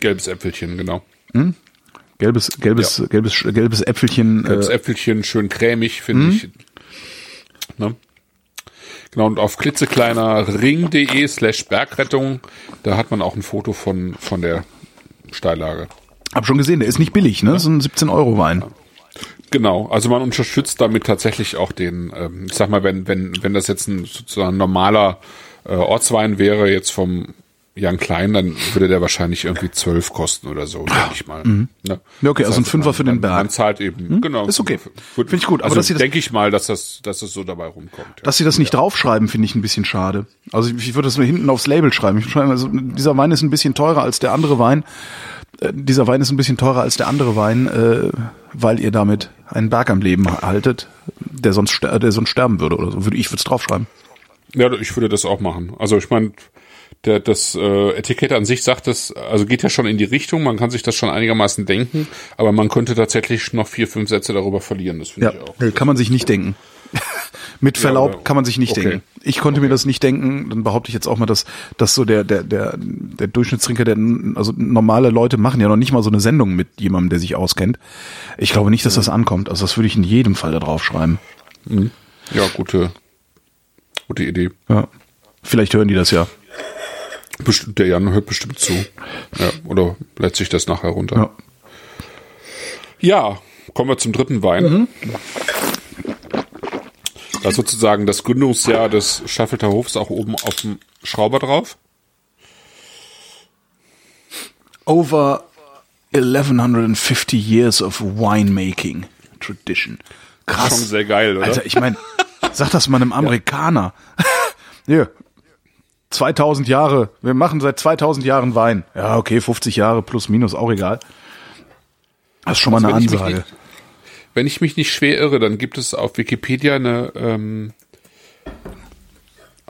Gelbes Äpfelchen, genau. Gelbes, gelbes, gelbes, gelbes Äpfelchen. Gelbes Äh, Äpfelchen, schön cremig, finde ich. Ne? Genau, und auf klitzekleiner ring.de slash Bergrettung, da hat man auch ein Foto von, von der Steillage. hab schon gesehen, der ist nicht billig, ne? Das ist ein 17 Euro Wein. Genau, also man unterstützt damit tatsächlich auch den, ähm, ich sag mal, wenn, wenn, wenn das jetzt ein sozusagen normaler äh, Ortswein wäre, jetzt vom Jan Klein, dann würde der wahrscheinlich irgendwie zwölf kosten oder so, denke ich mal. Ne? Ja, okay, also ein Fünfer man, für den Berg. Man zahlt eben, genau. ist okay. Finde ich gut, aber Also dass sie das- denke ich mal, dass das, dass das so dabei rumkommt. Ja. Dass sie das nicht draufschreiben, finde ich ein bisschen schade. Also ich, ich würde das nur hinten aufs Label schreiben. Ich würde schreiben, also dieser Wein ist ein bisschen teurer als der andere Wein. Äh, dieser Wein ist ein bisschen teurer als der andere Wein, äh, weil ihr damit einen Berg am Leben haltet, der sonst, ster- der sonst sterben würde oder so. Würde ich würde es draufschreiben. Ja, ich würde das auch machen. Also ich meine, der, das äh, Etikett an sich sagt das, also geht ja schon in die Richtung, man kann sich das schon einigermaßen denken, aber man könnte tatsächlich noch vier, fünf Sätze darüber verlieren, das finde Ja, ich auch. nee, kann man sich nicht denken. Mit Verlaub aber- kann man sich nicht okay. denken. Ich konnte mir das nicht denken, dann behaupte ich jetzt auch mal, dass, dass so der, der, der, der Durchschnittstrinker, der, also normale Leute machen ja noch nicht mal so eine Sendung mit jemandem, der sich auskennt. Ich glaube nicht, dass das ankommt. Also das würde ich in jedem Fall da drauf schreiben. Ja, gute, gute Idee. Ja. Vielleicht hören die das ja. Bestimmt, der Jan hört bestimmt zu. Ja, oder lädt sich das nachher runter. Ja. Ja, kommen wir zum dritten Wein. Da ist sozusagen das Gründungsjahr des Staffelter Hofs auch oben auf dem Schrauber drauf. Over 1150 years of winemaking tradition. Krass. Schon sehr geil, oder? Alter, ich meine, sag das mal einem Amerikaner. Hier, 2000 Jahre, wir machen seit 2000 Jahren Wein. Ja, okay, 50 Jahre plus minus, auch egal. Das ist schon mal eine ich mich Ansage. nicht- Wenn ich mich nicht schwer irre, dann gibt es auf Wikipedia eine, ähm,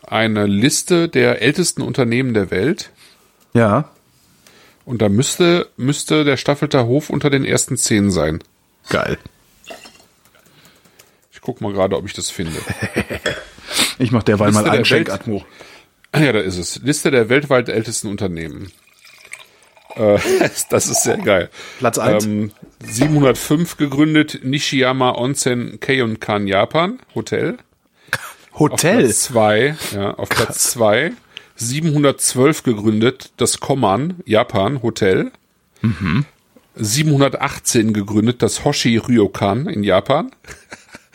eine Liste der ältesten Unternehmen der Welt. Ja, Und da müsste, müsste der Staffelter Hof unter den ersten zehn sein. geil. Ich guck mal gerade, ob ich das finde. Ich mach derweil Liste mal der einen Welt. Schenkatmo. Ah ja, da ist es. Liste der weltweit ältesten Unternehmen. Äh, das ist sehr geil. Platz eins. Ähm, 705 gegründet Nishiyama Onsen Keiunkan Japan Hotel. Auf Hotel. Platz zwei, ja, auf Platz zwei 712 gegründet das Koman Japan Hotel. Mhm. 718 gegründet das Hoshi Ryokan in Japan.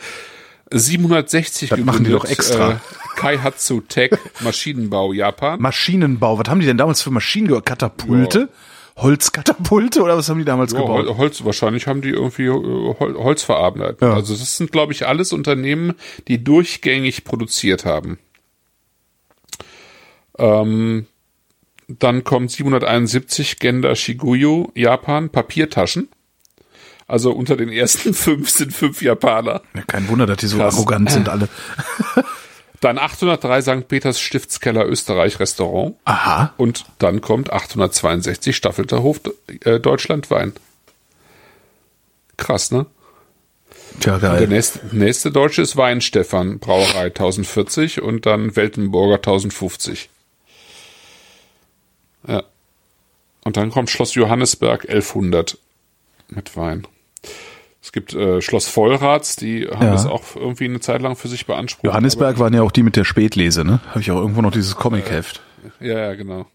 760 Das machen die doch extra. Äh, Kaihatsu Tech Maschinenbau Japan. Maschinenbau. Was haben die denn damals für Maschinen gebaut? Katapulte? Holzkatapulte oder was haben die damals Ja, gebaut? Hol- Holz, wahrscheinlich haben die irgendwie äh, Hol Holz verarbeitet. Ja. Also das sind, glaube ich, alles Unternehmen, die durchgängig produziert haben. Ähm, dann kommt 771 Genda Shiguyu, Japan, Papiertaschen. Also unter den ersten fünf sind fünf Japaner. Ja, kein Wunder, dass die so Krass. arrogant sind alle. Dann 803 St. Peters Stiftskeller Österreich Restaurant. Aha. Und dann kommt 862 Staffelter Hof äh, Deutschland Wein. Krass, ne? Tja, Der geil. nächste, nächste Deutsche ist Weinstefan Brauerei 1040 und dann Weltenburger 1050. Ja. Und dann kommt Schloss Johannesberg 1100 mit Wein. Es gibt äh, Schloss Vollrats, die haben Ja. das auch irgendwie eine Zeit lang für sich beansprucht. Johannesberg waren ja auch die mit der Spätlese, ne? Habe ich auch irgendwo noch dieses Comicheft. Aber, ja, ja, genau.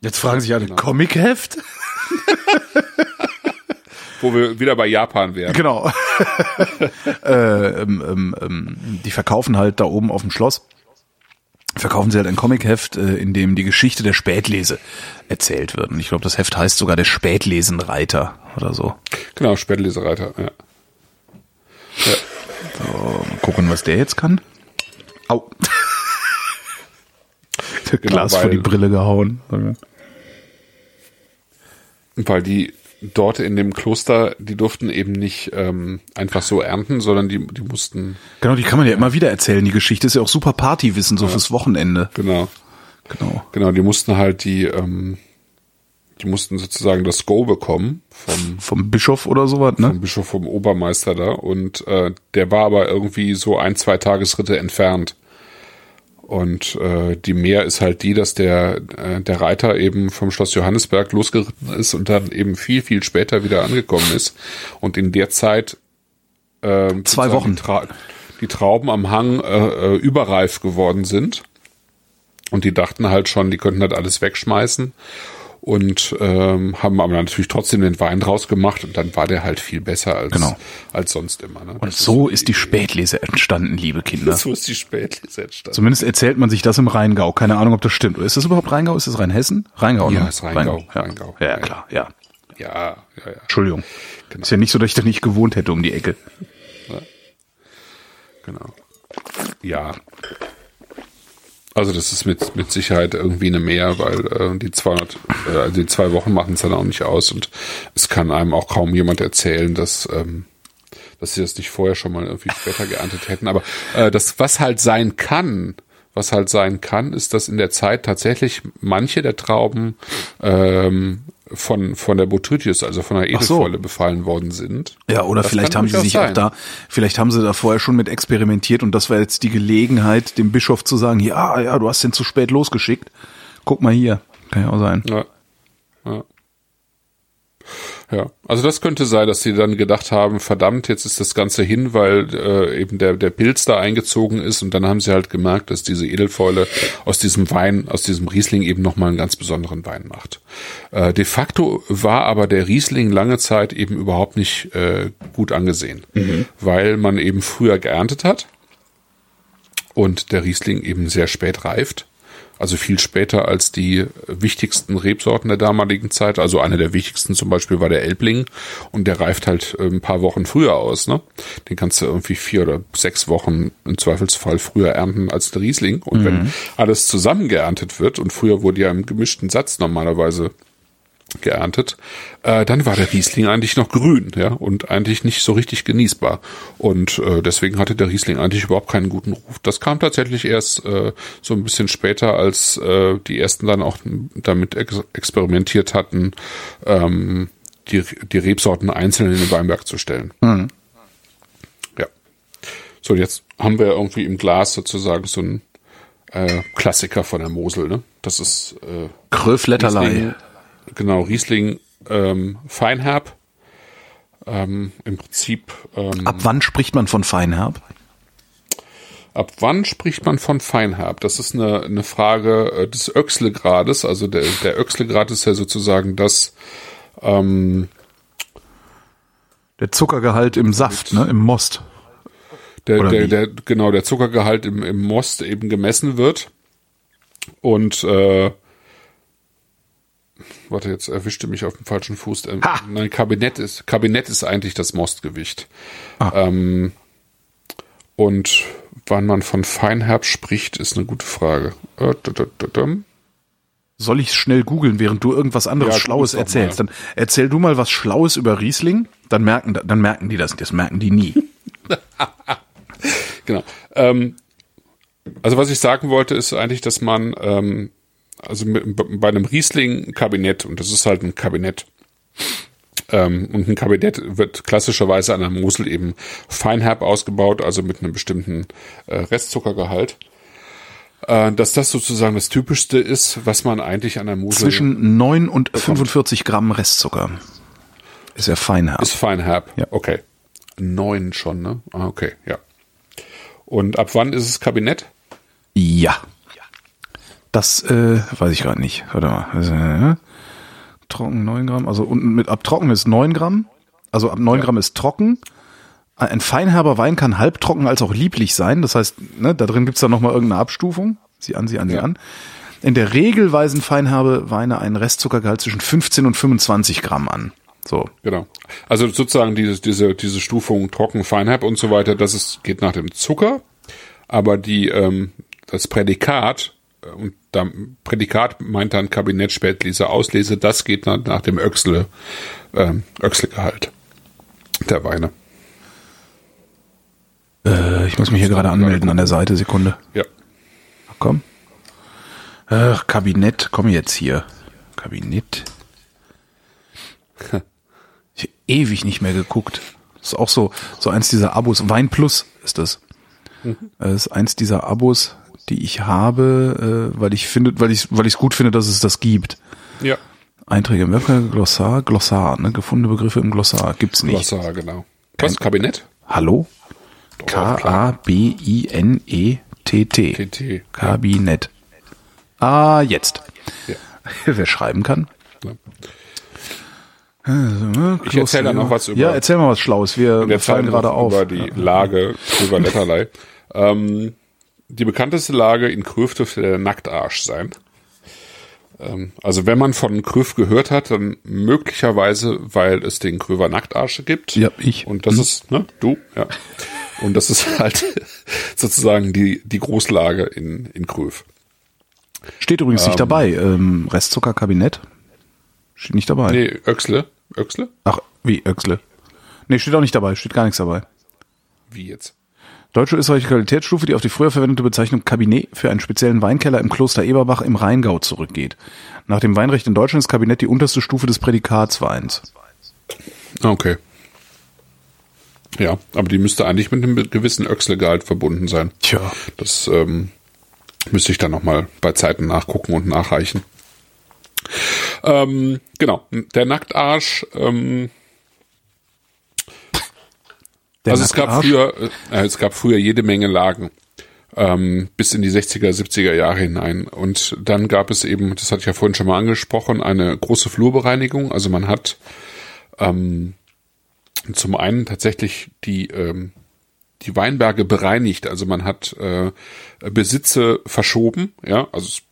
Jetzt fragen sich alle, Genau. Comicheft? Wo wir wieder bei Japan wären. Genau. äh, ähm, ähm, ähm, die verkaufen halt da oben auf dem Schloss, verkaufen sie halt ein Comicheft, äh, in dem die Geschichte der Spätlese erzählt wird. Und ich glaube, das Heft heißt sogar der Spätlesenreiter oder so. Genau, Spätlesereiter, ja. So, mal gucken, was der jetzt kann. Au. der Genau, Glas vor weil- die Brille gehauen. Weil die dort in dem Kloster, die durften eben nicht ähm, einfach so ernten, sondern die, die mussten, Genau, die kann man ja immer wieder erzählen. Die Geschichte ist ja auch super Partywissen, so fürs Wochenende. genau, Genau. genau, die mussten halt die, ähm, die mussten sozusagen das Go bekommen vom, Vom Bischof oder sowas, ne? vom Bischof, vom Obermeister da und äh, der war aber irgendwie so ein, zwei Tagesritte entfernt. Und äh, die mehr ist halt die, dass der, äh, der Reiter eben vom Schloss Johannesberg losgeritten ist und dann eben viel, viel später wieder angekommen ist. Und in der Zeit äh, zwei Wochen die, Tra die, Trauben am Hang äh, äh, überreif geworden sind. Und die dachten halt schon, die könnten halt alles wegschmeißen und ähm, haben aber natürlich trotzdem den Wein draus gemacht und dann war der halt viel besser als, genau. als sonst immer. Ne? Und so ist die Spätlese entstanden, liebe Kinder. So ist die Spätlese entstanden. Zumindest erzählt man sich das im Rheingau. Keine Ahnung, ob das stimmt. Ist das überhaupt Rheingau? Ist das Rheinhessen? Rheingau, ja, ne? ist Rheingau. Rheingau. Ja. Rheingau. Ja, klar, ja. Ja, ja, ja. Entschuldigung. Genau. Ist ja nicht so, dass ich da nicht gewohnt hätte um die Ecke. Ja. Genau. Ja, also das ist mit, mit Sicherheit irgendwie eine mehr, weil äh, die 200, äh, also die zwei Wochen machen es dann auch nicht aus und es kann einem auch kaum jemand erzählen, dass, ähm, dass sie das nicht vorher schon mal irgendwie später geerntet hätten. Aber äh, das, was halt sein kann, was halt sein kann, ist, dass in der Zeit tatsächlich manche der Trauben ähm, von, von der Botrytis, also von der Edelfäule so. befallen worden sind. Ja, oder das vielleicht haben sie sich sein. auch da, vielleicht haben sie da vorher schon mit experimentiert und das war jetzt die Gelegenheit, dem Bischof zu sagen, ja, ja, du hast den zu spät losgeschickt. Guck mal hier. Kann ja auch sein. Ja. ja. Ja, also das könnte sein, dass sie dann gedacht haben, verdammt, jetzt ist das Ganze hin, weil äh, eben der, der Pilz da eingezogen ist und dann haben sie halt gemerkt, dass diese Edelfäule aus diesem Wein, aus diesem Riesling eben nochmal einen ganz besonderen Wein macht. Äh, de facto war aber der Riesling lange Zeit eben überhaupt nicht äh, gut angesehen, mhm. weil man eben früher geerntet hat und der Riesling eben sehr spät reift also viel später als die wichtigsten Rebsorten der damaligen Zeit. Also eine der wichtigsten zum Beispiel war der Elbling und der reift halt äh, ein paar Wochen früher aus. Ne? Den kannst du irgendwie vier oder sechs Wochen im Zweifelsfall früher ernten als der Riesling. Und mhm. wenn alles zusammen geerntet wird und früher wurde ja im gemischten Satz normalerweise geerntet, äh, dann war der Riesling eigentlich noch grün, ja, und eigentlich nicht so richtig genießbar. Und äh, deswegen hatte der Riesling eigentlich überhaupt keinen guten Ruf. Das kam tatsächlich erst äh, so ein bisschen später, als äh, die ersten dann auch damit ex experimentiert hatten, ähm, die, die Rebsorten einzeln in den Weinberg zu stellen. Mhm. Ja. So, jetzt haben wir irgendwie im Glas sozusagen so ein äh, Klassiker von der Mosel, ne? Das ist äh, Kröfletterlei genau, Riesling ähm, Feinherb. Ähm, Im Prinzip. Ähm, Ab wann spricht man von Feinherb? Ab wann spricht man von Feinherb? Das ist eine, eine Frage äh, des Öxlegrades. Also der, der Öxlegrad ist ja sozusagen das. Ähm, der Zuckergehalt im Saft, ne, im Most. Der, der, der, genau, der Zuckergehalt im, im Most eben gemessen wird. Und äh, Warte, jetzt erwischte mich auf dem falschen Fuß. Ähm, nein, Kabinett ist, Kabinett ist eigentlich das Mostgewicht. Ah. Ähm, und wann man von Feinherb spricht, ist eine gute Frage. Äh, Soll ich schnell googeln, während du irgendwas anderes ja, Schlaues erzählst? Dann erzähl du mal was Schlaues über Riesling, dann merken, dann merken die das. Das merken die nie. genau. Ähm, also was ich sagen wollte, ist eigentlich, dass man ähm, also mit, bei einem Riesling-Kabinett, und das ist halt ein Kabinett, ähm, und ein Kabinett wird klassischerweise an der Mosel eben feinherb ausgebaut, also mit einem bestimmten äh, Restzuckergehalt. Äh, dass das sozusagen das Typischste ist, was man eigentlich an der Mosel. Zwischen 9 und bekommt. 45 Gramm Restzucker. Ist ja feinherb. Ist feinherb, ja. okay. 9 schon, ne? Ah, okay, ja. Und ab wann ist es Kabinett? Ja. Das äh, weiß ich gerade nicht. Warte mal. Also, äh, trocken 9 Gramm. Also unten mit ab trocken ist 9 Gramm. Also ab 9 ja. Gramm ist trocken. Ein feinherber Wein kann halbtrocken als auch lieblich sein. Das heißt, ne, da drin gibt's dann nochmal irgendeine Abstufung. Sieh an, sieh an, sieh ja. an. In der Regel weisen feinherbe Weine einen Restzuckergehalt zwischen 15 und 25 Gramm an. So. Genau. Also sozusagen diese, diese, diese Stufung trocken, feinherb und so weiter, das ist, geht nach dem Zucker. Aber die, ähm, das Prädikat und da Prädikat meint dann Kabinett Spätlese Auslese, das geht nach, nach dem Öxle, ähm, Öxle-Gehalt der Weine. Äh, ich muss mich hier gerade anmelden an der Seite, Sekunde. Ja. Ach, komm. Ach, Kabinett, komm jetzt hier. Kabinett. Ich habe ewig nicht mehr geguckt. Das ist auch so, so eins dieser Abos. Wein Plus ist das. Mhm. Das ist eins dieser Abos, die ich habe, äh, weil ich finde, weil ich, weil ich es gut finde, dass es das gibt. Ja. Einträge im Webcam, Glossar, Glossar, ne? Gefundene Begriffe im Glossar gibt's nicht. Glossar, genau. Was? Kabinett? Hallo? Klar. K-A-B-I-N-E-T-T. TT. Kabinett. Ah, jetzt. Ja. Wer schreiben kann. Ja. Also, Ich erzähle dann noch was über- Ja, erzähl mal was Schlaues. Wir Wir fallen fallen gerade auf. über die Lage über Letterlei. ähm, die bekannteste Lage in Kröf dürfte der Nacktarsch sein. Ähm, also wenn man von Kröf gehört hat, dann möglicherweise, weil es den Kröver Nacktarsche gibt. Ja, ich. Und das ist, ne, du, ja. Und das ist halt sozusagen die, die Großlage in, in Kröf. Steht übrigens nicht dabei. Ähm, Restzuckerkabinett? Steht nicht dabei. Nee, Öxle. Öxle? Ach, wie, Öxle? Nee, steht auch nicht dabei. Steht gar nichts dabei. Wie jetzt? Deutsche österreichische Qualitätsstufe, die auf die früher verwendete Bezeichnung Kabinett für einen speziellen Weinkeller im Kloster Eberbach im Rheingau zurückgeht. Nach dem Weinrecht in Deutschland ist Kabinett die unterste Stufe des Prädikatsweins. Ah, Okay. Ja, aber die müsste eigentlich mit einem gewissen Öxle-Gehalt verbunden sein. Tja. Das ähm, müsste ich dann nochmal bei Zeiten nachgucken und nachreichen. Ähm, genau, der Nacktarsch. Ähm, Der also es gab Nacktarsch? früher, äh, es gab früher jede Menge Lagen ähm, bis in die 60er, 70er Jahre hinein. Und dann gab es eben, das hatte ich ja vorhin schon mal angesprochen, eine große Flurbereinigung. Also man hat ähm, zum einen tatsächlich die ähm, die Weinberge bereinigt, also man hat äh, Besitze verschoben, ja, also es,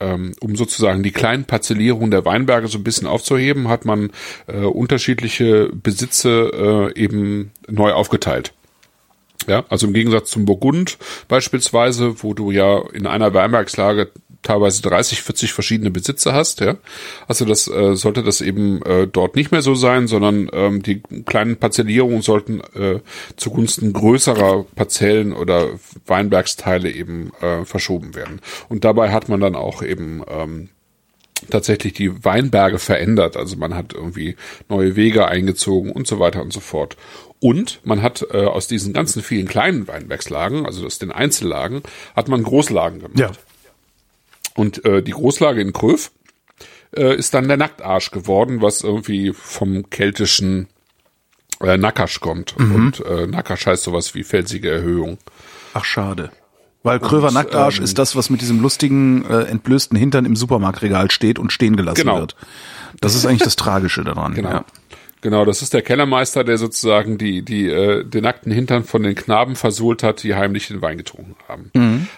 ähm, um sozusagen die kleinen Parzellierungen der Weinberge so ein bisschen aufzuheben, hat man äh, unterschiedliche Besitze äh, eben neu aufgeteilt. Ja, also im Gegensatz zum Burgund beispielsweise, wo du ja in einer Weinbergslage teilweise 30, 40 verschiedene Besitzer hast, ja. Also das äh, sollte das eben äh, dort nicht mehr so sein, sondern ähm, die kleinen Parzellierungen sollten äh, zugunsten größerer Parzellen oder Weinbergsteile eben äh, verschoben werden. Und dabei hat man dann auch eben ähm, tatsächlich die Weinberge verändert. Also man hat irgendwie neue Wege eingezogen und so weiter und so fort. Und man hat äh, aus diesen ganzen vielen kleinen Weinbergslagen, also aus den Einzellagen, hat man Großlagen gemacht. Ja. Und äh, die Großlage in Kröv äh, ist dann der Nacktarsch geworden, was irgendwie vom keltischen äh, Nackasch kommt. Und äh, Nackasch heißt sowas wie felsige Erhöhung. Ach, schade. Weil Kröver Nacktarsch ähm, ist das, was mit diesem lustigen, äh, entblößten Hintern im Supermarktregal steht und stehen gelassen Genau. wird. Das ist eigentlich das Tragische daran. Genau. Ja. Genau, das ist der Kellermeister, der sozusagen die, die, äh, den nackten Hintern von den Knaben versohlt hat, die heimlich den Wein getrunken haben.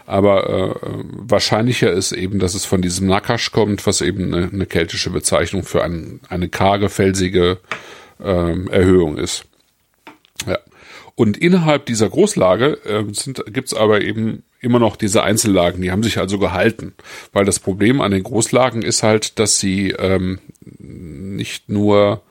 Aber äh, wahrscheinlicher ist eben, dass es von diesem Nackasch kommt, was eben eine, eine keltische Bezeichnung für ein, eine karge, felsige ähm, Erhöhung ist. Ja. Und innerhalb dieser Großlage äh, sind, gibt's aber eben immer noch diese Einzellagen, die haben sich also gehalten. Weil das Problem an den Großlagen ist halt, dass sie ähm, nicht nur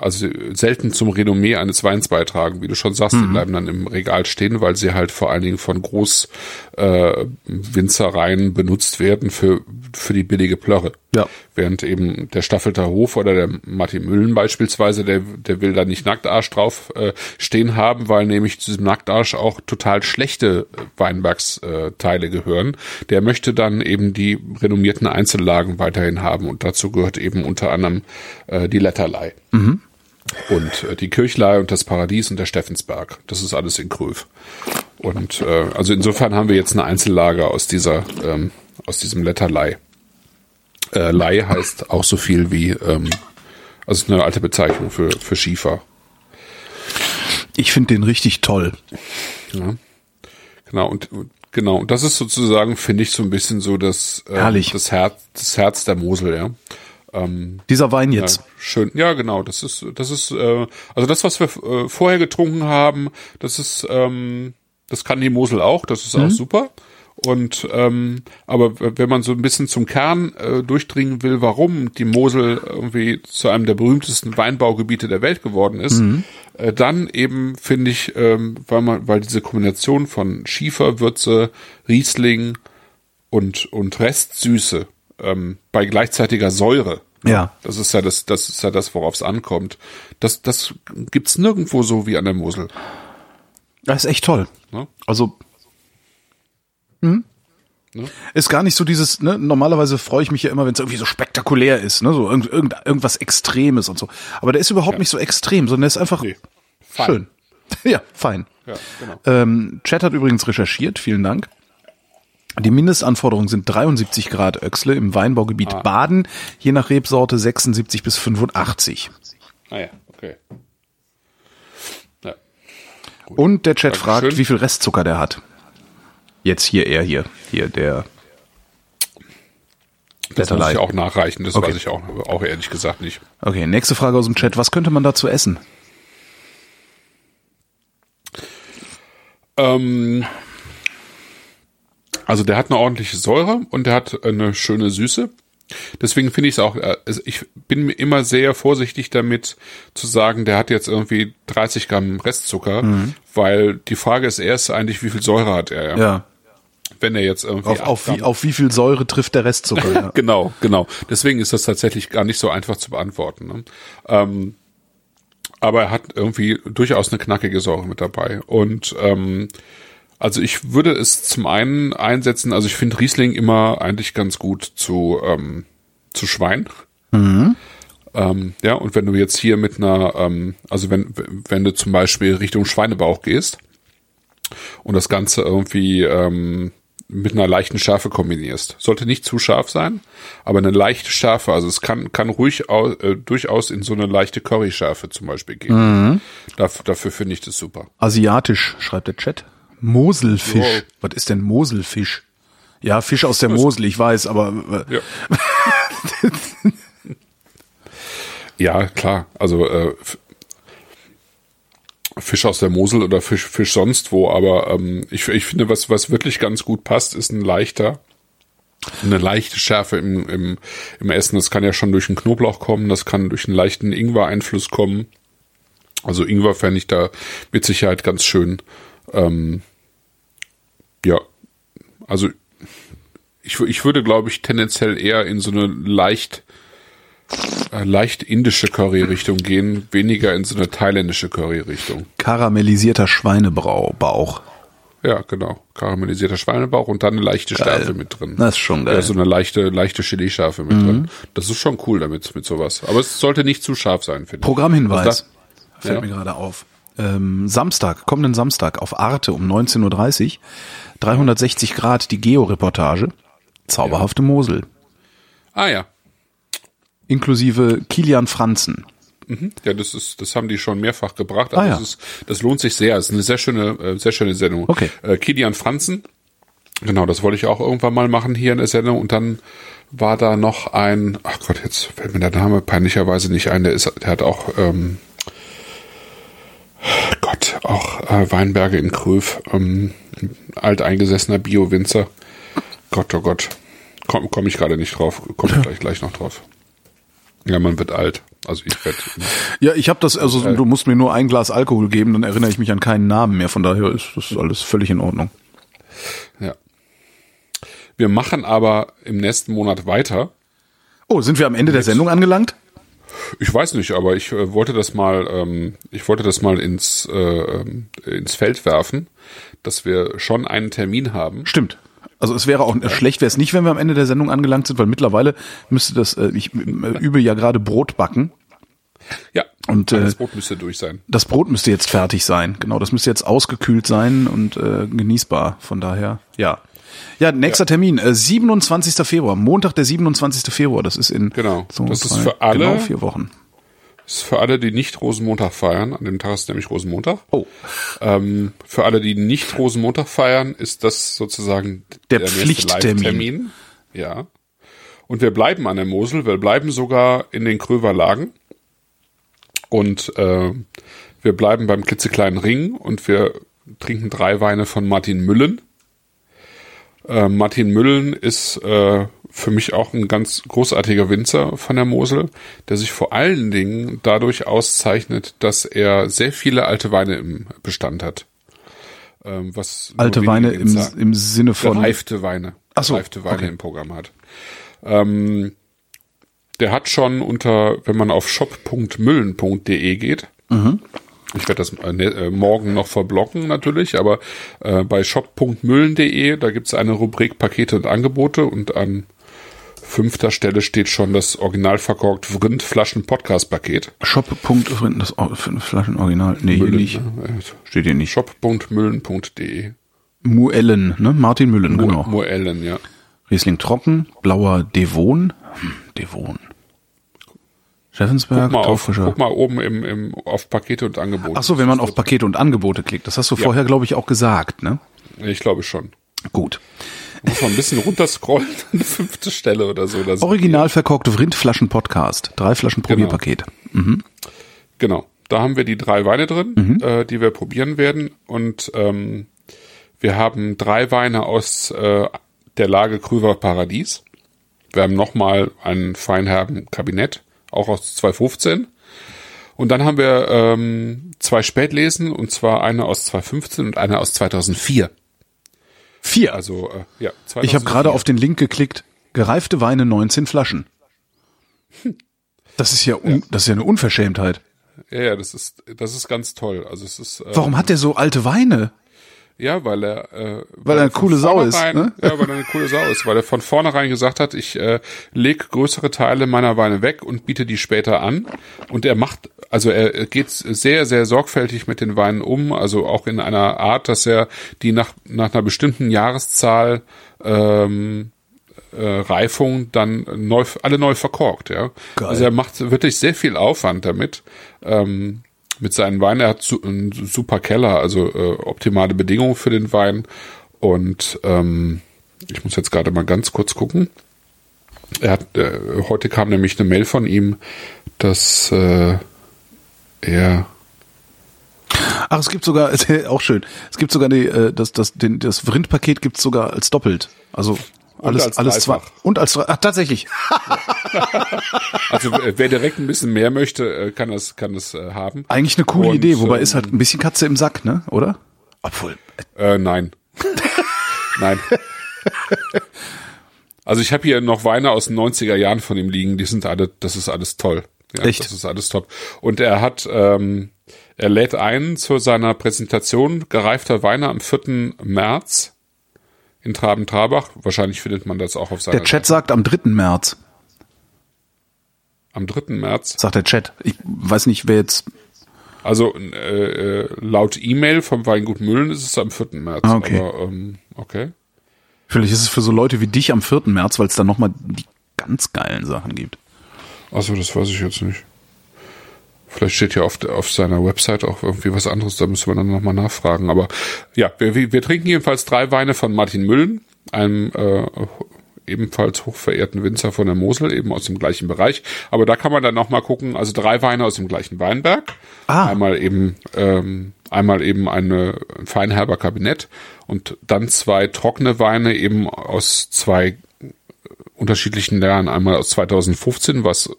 also selten zum Renommee eines Weins beitragen, wie du schon sagst, die bleiben dann im Regal stehen, weil sie halt vor allen Dingen von Groß äh, Winzereien benutzt werden für für die billige Plörre. Ja. Während eben der Staffelter Hof oder der Martin Müllen beispielsweise, der, der will da nicht Nacktarsch drauf äh, stehen haben, weil nämlich zu diesem Nacktarsch auch total schlechte Weinbergsteile gehören. Der möchte dann eben die renommierten Einzellagen weiterhin haben und dazu gehört eben unter anderem äh, die Letterlei. Und äh, die Kirchlei und das Paradies und der Steffensberg. Das ist alles in Kröv. Und äh, also insofern haben wir jetzt eine Einzellage aus dieser, ähm, aus diesem Letterlei. Äh, Lei heißt auch so viel wie, ähm, also ist eine alte Bezeichnung für, für Schiefer. Ich finde den richtig toll. Ja. Genau, und und genau, und das ist sozusagen, finde ich, so ein bisschen so das, ähm, Herrlich. das Herz, das Herz der Mosel, ja. Dieser Wein jetzt. Ja, schön. Ja, genau. Das ist, das ist, äh, also das, was wir äh, vorher getrunken haben, das ist, ähm, das kann die Mosel auch. Das ist auch super. Und ähm, aber wenn man so ein bisschen zum Kern äh, durchdringen will, warum die Mosel irgendwie zu einem der berühmtesten Weinbaugebiete der Welt geworden ist, äh, dann eben finde ich, ähm, weil man, weil diese Kombination von Schieferwürze, Riesling und und Restsüße ähm, bei gleichzeitiger Säure Ja. das ist ja das, das ist ja das, worauf es ankommt. Das, das gibt's nirgendwo so wie an der Mosel. Das ist echt toll. Ne? Also, Ist gar nicht so dieses, ne, normalerweise freue ich mich ja immer, wenn es irgendwie so spektakulär ist, ne, so irgend, irgend, irgendwas Extremes und so. Aber der ist überhaupt nicht so extrem, sondern der ist einfach Nee. Schön. ja, fein. Ja, genau. Ähm, Chat hat übrigens recherchiert, vielen Dank. Die Mindestanforderungen sind 73 Grad Öxle im Weinbaugebiet Ah. Baden, je nach Rebsorte 76 bis 85. Ah ja, okay. Ja. Und der Chat Dankeschön. fragt, wie viel Restzucker der hat. Jetzt hier, er hier, hier, der. Das muss ich auch nachreichen, das Okay. weiß ich auch, auch ehrlich gesagt nicht. Okay, nächste Frage aus dem Chat. Was könnte man dazu essen? Ähm, also der hat eine ordentliche Säure und der hat eine schöne Süße. Deswegen finde ich es auch, äh, also ich bin mir immer sehr vorsichtig damit zu sagen, der hat jetzt irgendwie 30 Gramm Restzucker, weil die Frage ist erst eigentlich, wie viel Säure hat er? Ja. Wenn er jetzt irgendwie Auf, auf, wie, auf wie viel Säure trifft der Restzucker? Ja. Genau, genau. Deswegen ist das tatsächlich gar nicht so einfach zu beantworten. Ne? Ähm, aber er hat irgendwie durchaus eine knackige Säure mit dabei. Und ähm, also ich würde es zum einen einsetzen, also ich finde Riesling immer eigentlich ganz gut zu, ähm, zu Schwein. Ähm, ja, und wenn du jetzt hier mit einer, ähm, also wenn, wenn du zum Beispiel Richtung Schweinebauch gehst und das Ganze irgendwie ähm, mit einer leichten Schärfe kombinierst. Sollte nicht zu scharf sein, aber eine leichte Schärfe, also es kann, kann ruhig au, äh, durchaus in so eine leichte Curryschärfe zum Beispiel gehen. Dafür, dafür finde ich das super. Asiatisch, schreibt der Chat. Moselfisch. Wow. Was ist denn Moselfisch? Ja, Fisch aus der Mosel, ich weiß, aber äh, Ja. ja, klar. Also äh, Fisch aus der Mosel oder Fisch, Fisch sonst wo, aber ähm, ich, ich finde, was, was wirklich ganz gut passt, ist ein leichter, eine leichte Schärfe im, im, im Essen. Das kann ja schon durch den Knoblauch kommen, das kann durch einen leichten Ingwer-Einfluss kommen. Also Ingwer fände ich da mit Sicherheit ganz schön. Ähm, ja, also ich, ich würde, glaube ich, tendenziell eher in so eine leicht, äh, leicht indische Curry-Richtung gehen, weniger in so eine thailändische Curry-Richtung. karamellisierter Schweinebrau, Bauch. Ja, genau. Karamellisierter Schweinebauch und dann eine leichte Schärfe mit drin. Das ist schon geil. Mhm. Ja, so eine leichte, leichte Chili-Schärfe mit drin. Das ist schon cool damit, mit sowas. Aber es sollte nicht zu scharf sein, finde ich. Programmhinweis. Also Fällt Ja. mir gerade auf. Ähm, Samstag, kommenden Samstag auf Arte um 19.30 Uhr. 360 Grad die Geo-Reportage. Zauberhafte Mosel. Da, ah ja. Inklusive Kilian Franzen. Mhm. Ja, das ist, das haben die schon mehrfach gebracht. Ah, Also ja. das, ist, das lohnt sich sehr. Es ist eine sehr schöne, äh, sehr schöne Sendung. Okay. Äh, Kilian Franzen. Genau, das wollte ich auch irgendwann mal machen hier in der Sendung. Und dann war da noch ein, ach Gott, jetzt fällt mir der Name peinlicherweise nicht ein. Der ist, der hat auch, ähm, Gott, auch äh, Weinberge in Kröv, ähm, ein alteingesessener Bio-Winzer. Gott, oh Gott. Komme komm ich gerade nicht drauf. Komme ich gleich, gleich noch drauf. Ja, man wird alt. Also ich werde. Ja, ich habe das, also du musst mir nur ein Glas Alkohol geben, dann erinnere ich mich an keinen Namen mehr. Von daher ist das alles völlig in Ordnung. Ja. Wir machen aber im nächsten Monat weiter. Oh, sind wir am Ende der Sendung angelangt? Ich weiß nicht, aber ich äh, wollte das mal, ähm, ich wollte das mal ins äh, ähm, ins Feld werfen, dass wir schon einen Termin haben. Stimmt. Also es wäre auch schlecht, wäre es nicht, wenn wir am Ende der Sendung angelangt sind, weil mittlerweile müsste das, äh, ich äh, übe ja gerade Brot backen. Ja. Und, äh, das Brot müsste durch sein. Das Brot müsste jetzt fertig sein. Genau, das müsste jetzt ausgekühlt sein und äh, genießbar. Von daher, ja. Ja, nächster Termin, äh, 27. Februar, Montag, der 27. Februar. Das ist in Genau. so Das ist drei- für alle- genau vier Wochen. Das ist für alle, die nicht Rosenmontag feiern. An dem Tag ist nämlich Rosenmontag. Oh, Ähm, für alle, die nicht Rosenmontag feiern, ist das sozusagen Der nächste Pflichttermin. Ja. Und wir bleiben an der Mosel, wir bleiben sogar in den Kröver Lagen. Und äh, wir bleiben beim klitzekleinen Ring und wir trinken drei Weine von Martin Müllen. Äh, Martin Müllen ist äh, für mich auch ein ganz großartiger Winzer von der Mosel, der sich vor allen Dingen dadurch auszeichnet, dass er sehr viele alte Weine im Bestand hat. Ähm, was alte Weine im, im Sinne von. gereifte Weine. Ach so, gereifte Weine okay. im Programm hat. Ähm, der hat schon unter, wenn man auf shop.müllen.de geht, Mhm. Ich werde das äh, ne, äh, morgen noch verblocken natürlich, aber äh, bei shop.müllen.de, da gibt's eine Rubrik Pakete und Angebote und an fünfter Stelle steht schon das original verkorkt Vrindflaschen Podcast Paket. Shop.vrind, das O- Flaschen Original. Nee, hier Müllen, nicht. ne? Steht hier nicht. Shop.müllen.de. Muellen, ne? Martin Müllen, genau. Moellen, ja. Riesling trocken, blauer Devon. Hm, Devon. Scheffensberg, Guck mal, auf, guck mal oben im, im, auf Pakete und Angebote. Ach so, wenn man auf Pakete und Angebote klickt. Das hast du vorher, glaube ich, auch gesagt, ne? Ich glaube schon. Gut. Muss man ein bisschen runterscrollen, eine fünfte Stelle oder so. Sind Original verkorkte Vrindflaschen Podcast. Drei Flaschen Probierpaket. Genau. Da haben wir die drei Weine drin, äh, die wir probieren werden. Und ähm, wir haben drei Weine aus äh, der Lage Krüver Paradies. Wir haben nochmal einen feinherben Kabinett, auch aus 2015. Und dann haben wir ähm, zwei Spätlesen, und zwar eine aus 2015 und eine aus 2004. Vier. Also, äh, ja, 2004. ich habe gerade auf den Link geklickt. Gereifte Weine 19 Flaschen. Das ist ja, un, das ist ja eine Unverschämtheit. Ja, ja, das ist, das ist ganz toll. Also es ist. Äh, Warum hat der so alte Weine? Ja, weil er, äh, Weil er eine coole Sau ist, ne? Ja, weil er eine coole Sau ist, weil er von vornherein gesagt hat, ich äh, leg größere Teile meiner Weine weg und biete die später an. Und er macht, also er geht sehr, sehr sorgfältig mit den Weinen um, also auch in einer Art, dass er die nach, nach einer bestimmten Jahreszahl ähm, äh, Reifung dann neu, alle neu verkorkt, ja. Geil. Also er macht wirklich sehr viel Aufwand damit. Ähm, mit seinen Weinen. Er hat su einen super Keller, also äh, optimale Bedingungen für den Wein. Und ähm, ich muss jetzt gerade mal ganz kurz gucken. Er hat, äh, heute kam nämlich eine Mail von ihm, dass äh, er Ach, es gibt sogar, auch schön, es gibt sogar die, äh, das, das, den, das Vrindpaket gibt's sogar als doppelt. Also alles, als alles zwei. Und als Ach, tatsächlich. also äh, wer direkt ein bisschen mehr möchte, äh, kann das kann das äh, haben. Eigentlich eine coole Und, Idee, wobei ähm, ist halt ein bisschen Katze im Sack, ne? Oder? Obwohl. äh, Äh, nein. nein. Also ich habe hier noch Weine aus den 90er Jahren von ihm liegen, die sind alle, das ist alles toll. Ja, Echt? Das ist alles top. Und er hat, ähm, er lädt ein zu seiner Präsentation gereifter Weine am 4. März in Traben-Trabach. Wahrscheinlich findet man das auch auf seiner Der Chat sagt am 3. März, am 3. März. sagt der Chat. Ich weiß nicht, wer jetzt. Also äh, äh, laut E-Mail vom Weingut Müllen ist es am 4. März. Ah, okay. Aber, ähm, okay. Vielleicht ist es für so Leute wie dich am 4. März, weil es dann nochmal die ganz geilen Sachen gibt. Achso, das weiß ich jetzt nicht. Vielleicht steht ja auf, auf seiner Website auch irgendwie was anderes, da müssen wir dann nochmal nachfragen. Aber ja, wir, wir wir trinken jedenfalls drei Weine von Martin Müllen, einem äh, ebenfalls hochverehrten Winzer von der Mosel, eben aus dem gleichen Bereich. Aber da kann man dann nochmal gucken, also drei Weine aus dem gleichen Weinberg. Ah. Einmal eben, ähm, einmal eben eine ein Feinherber Kabinett und dann zwei trockene Weine eben aus zwei unterschiedlichen Jahren. Einmal aus 2015, was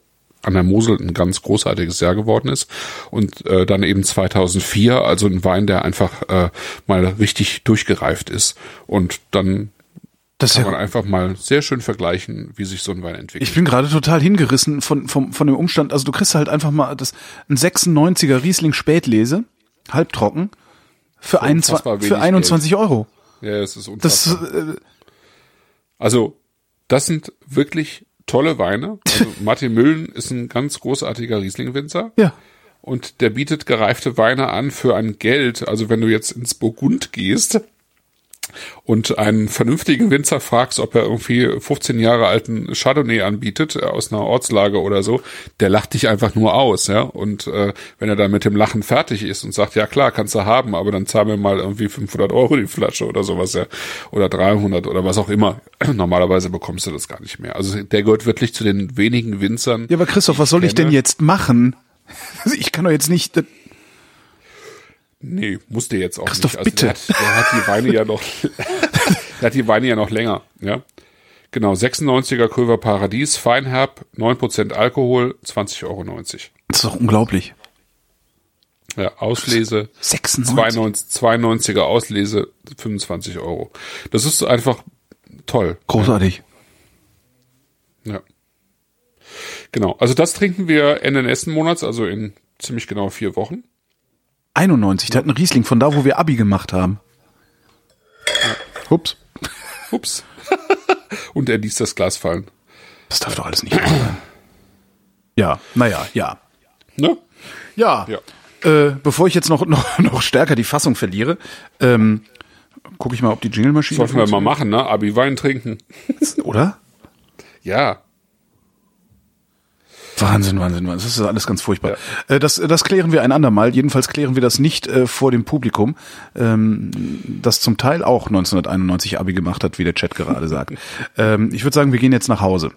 an der Mosel ein ganz großartiges Jahr geworden ist. Und äh, dann eben 2004, also ein Wein, der einfach äh, mal richtig durchgereift ist. Und dann Das kann man einfach mal sehr schön vergleichen, wie sich so ein Wein entwickelt. Ich bin gerade total hingerissen von, vom, von dem Umstand, also du kriegst halt einfach mal das, ein 96er Riesling Spätlese, halbtrocken, für, 21, für wenig 21 Euro. ja, es ist Das, unfassbar. äh, Also, das sind wirklich tolle Weine. Also Martin Müllen ist ein ganz großartiger Riesling-Winzer. ja. Und der bietet gereifte Weine an für ein Geld. Also wenn du jetzt ins Burgund gehst und einen vernünftigen Winzer fragst, ob er irgendwie 15 Jahre alten Chardonnay anbietet äh, aus einer Ortslage oder so, der lacht dich einfach nur aus, ja. Und äh, wenn er dann mit dem Lachen fertig ist und sagt, ja klar, kannst du haben, aber dann zahl mir mal irgendwie 500 Euro die Flasche oder sowas, ja, oder 300 oder was auch immer. Normalerweise bekommst du das gar nicht mehr. Also der gehört wirklich zu den wenigen Winzern. Ja, aber Christoph, was soll ich denn jetzt machen? Ich kann doch jetzt nicht, Nee, musste jetzt auch Christoph, nicht. Also bitte. Der hat, der hat die Weine ja noch, der hat die Weine ja noch länger, ja. Genau, 96er Kröver Paradies, Feinherb, 9% Alkohol, 20,90 Euro. das ist doch unglaublich. Ja, Auslese, 96. 92, 92er Auslese, 25 Euro. Das ist einfach toll. Großartig. Ja. Genau, also das trinken wir Ende nächsten Monats, also in ziemlich genau vier Wochen. 91, der hat einen Riesling von da, wo wir Abi gemacht haben. Ups. Ups. Und er ließ das Glas fallen. Das darf doch alles nicht sein. Ja, naja, ja. Ne? Ja. Ja. Äh, bevor ich jetzt noch, noch, noch stärker die Fassung verliere, ähm, gucke ich mal, ob die Jingle-Maschine Sollten wir mal machen, ne? Abi Wein trinken. Oder? Ja. Wahnsinn, Wahnsinn, Wahnsinn. Das ist alles ganz furchtbar. Äh, das, das klären wir ein andermal. Jedenfalls klären wir das nicht äh, vor dem Publikum, ähm, das zum Teil auch 1991 Abi gemacht hat, wie der Chat gerade sagt. ähm, ich würde sagen, wir gehen jetzt nach Hause.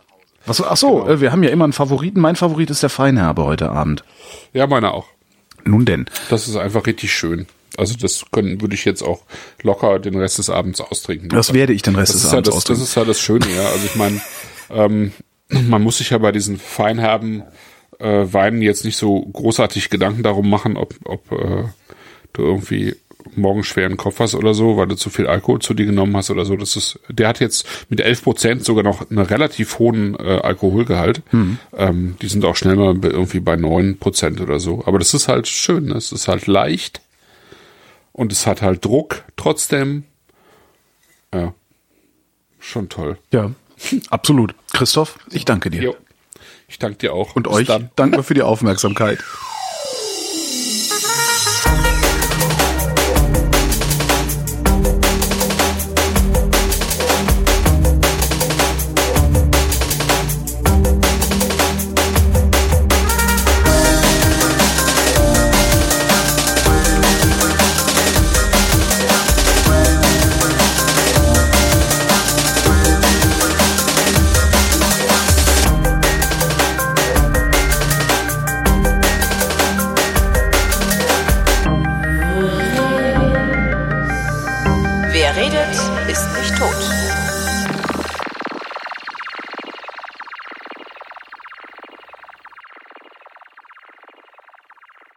Was, ach so, äh, wir haben ja immer einen Favoriten. Mein Favorit ist der Feinherbe heute Abend. Ja, meine auch. Nun denn. Das ist einfach richtig schön. Also das können, würde ich jetzt auch locker den Rest des Abends austrinken. Das werde ich den Rest das des ist ja Abends das, das austrinken. ist ja das Schöne, ja. Also ich meine, ähm, man muss sich ja bei diesen feinherben äh, Weinen jetzt nicht so großartig Gedanken darum machen, ob, ob äh, du irgendwie morgen schweren Kopf hast oder so, weil du zu viel Alkohol zu dir genommen hast oder so. Das ist, der hat jetzt mit 11 Prozent sogar noch einen relativ hohen äh, Alkoholgehalt. Ähm, die sind auch schnell mal irgendwie bei 9 Prozent oder so. Aber das ist halt schön. Ne? Es ist halt leicht und es hat halt Druck trotzdem. Ja, schon toll. Ja, absolut. Christoph, ich danke dir. Jo. Ich danke dir auch. Und Bis euch dann. danken wir für die Aufmerksamkeit.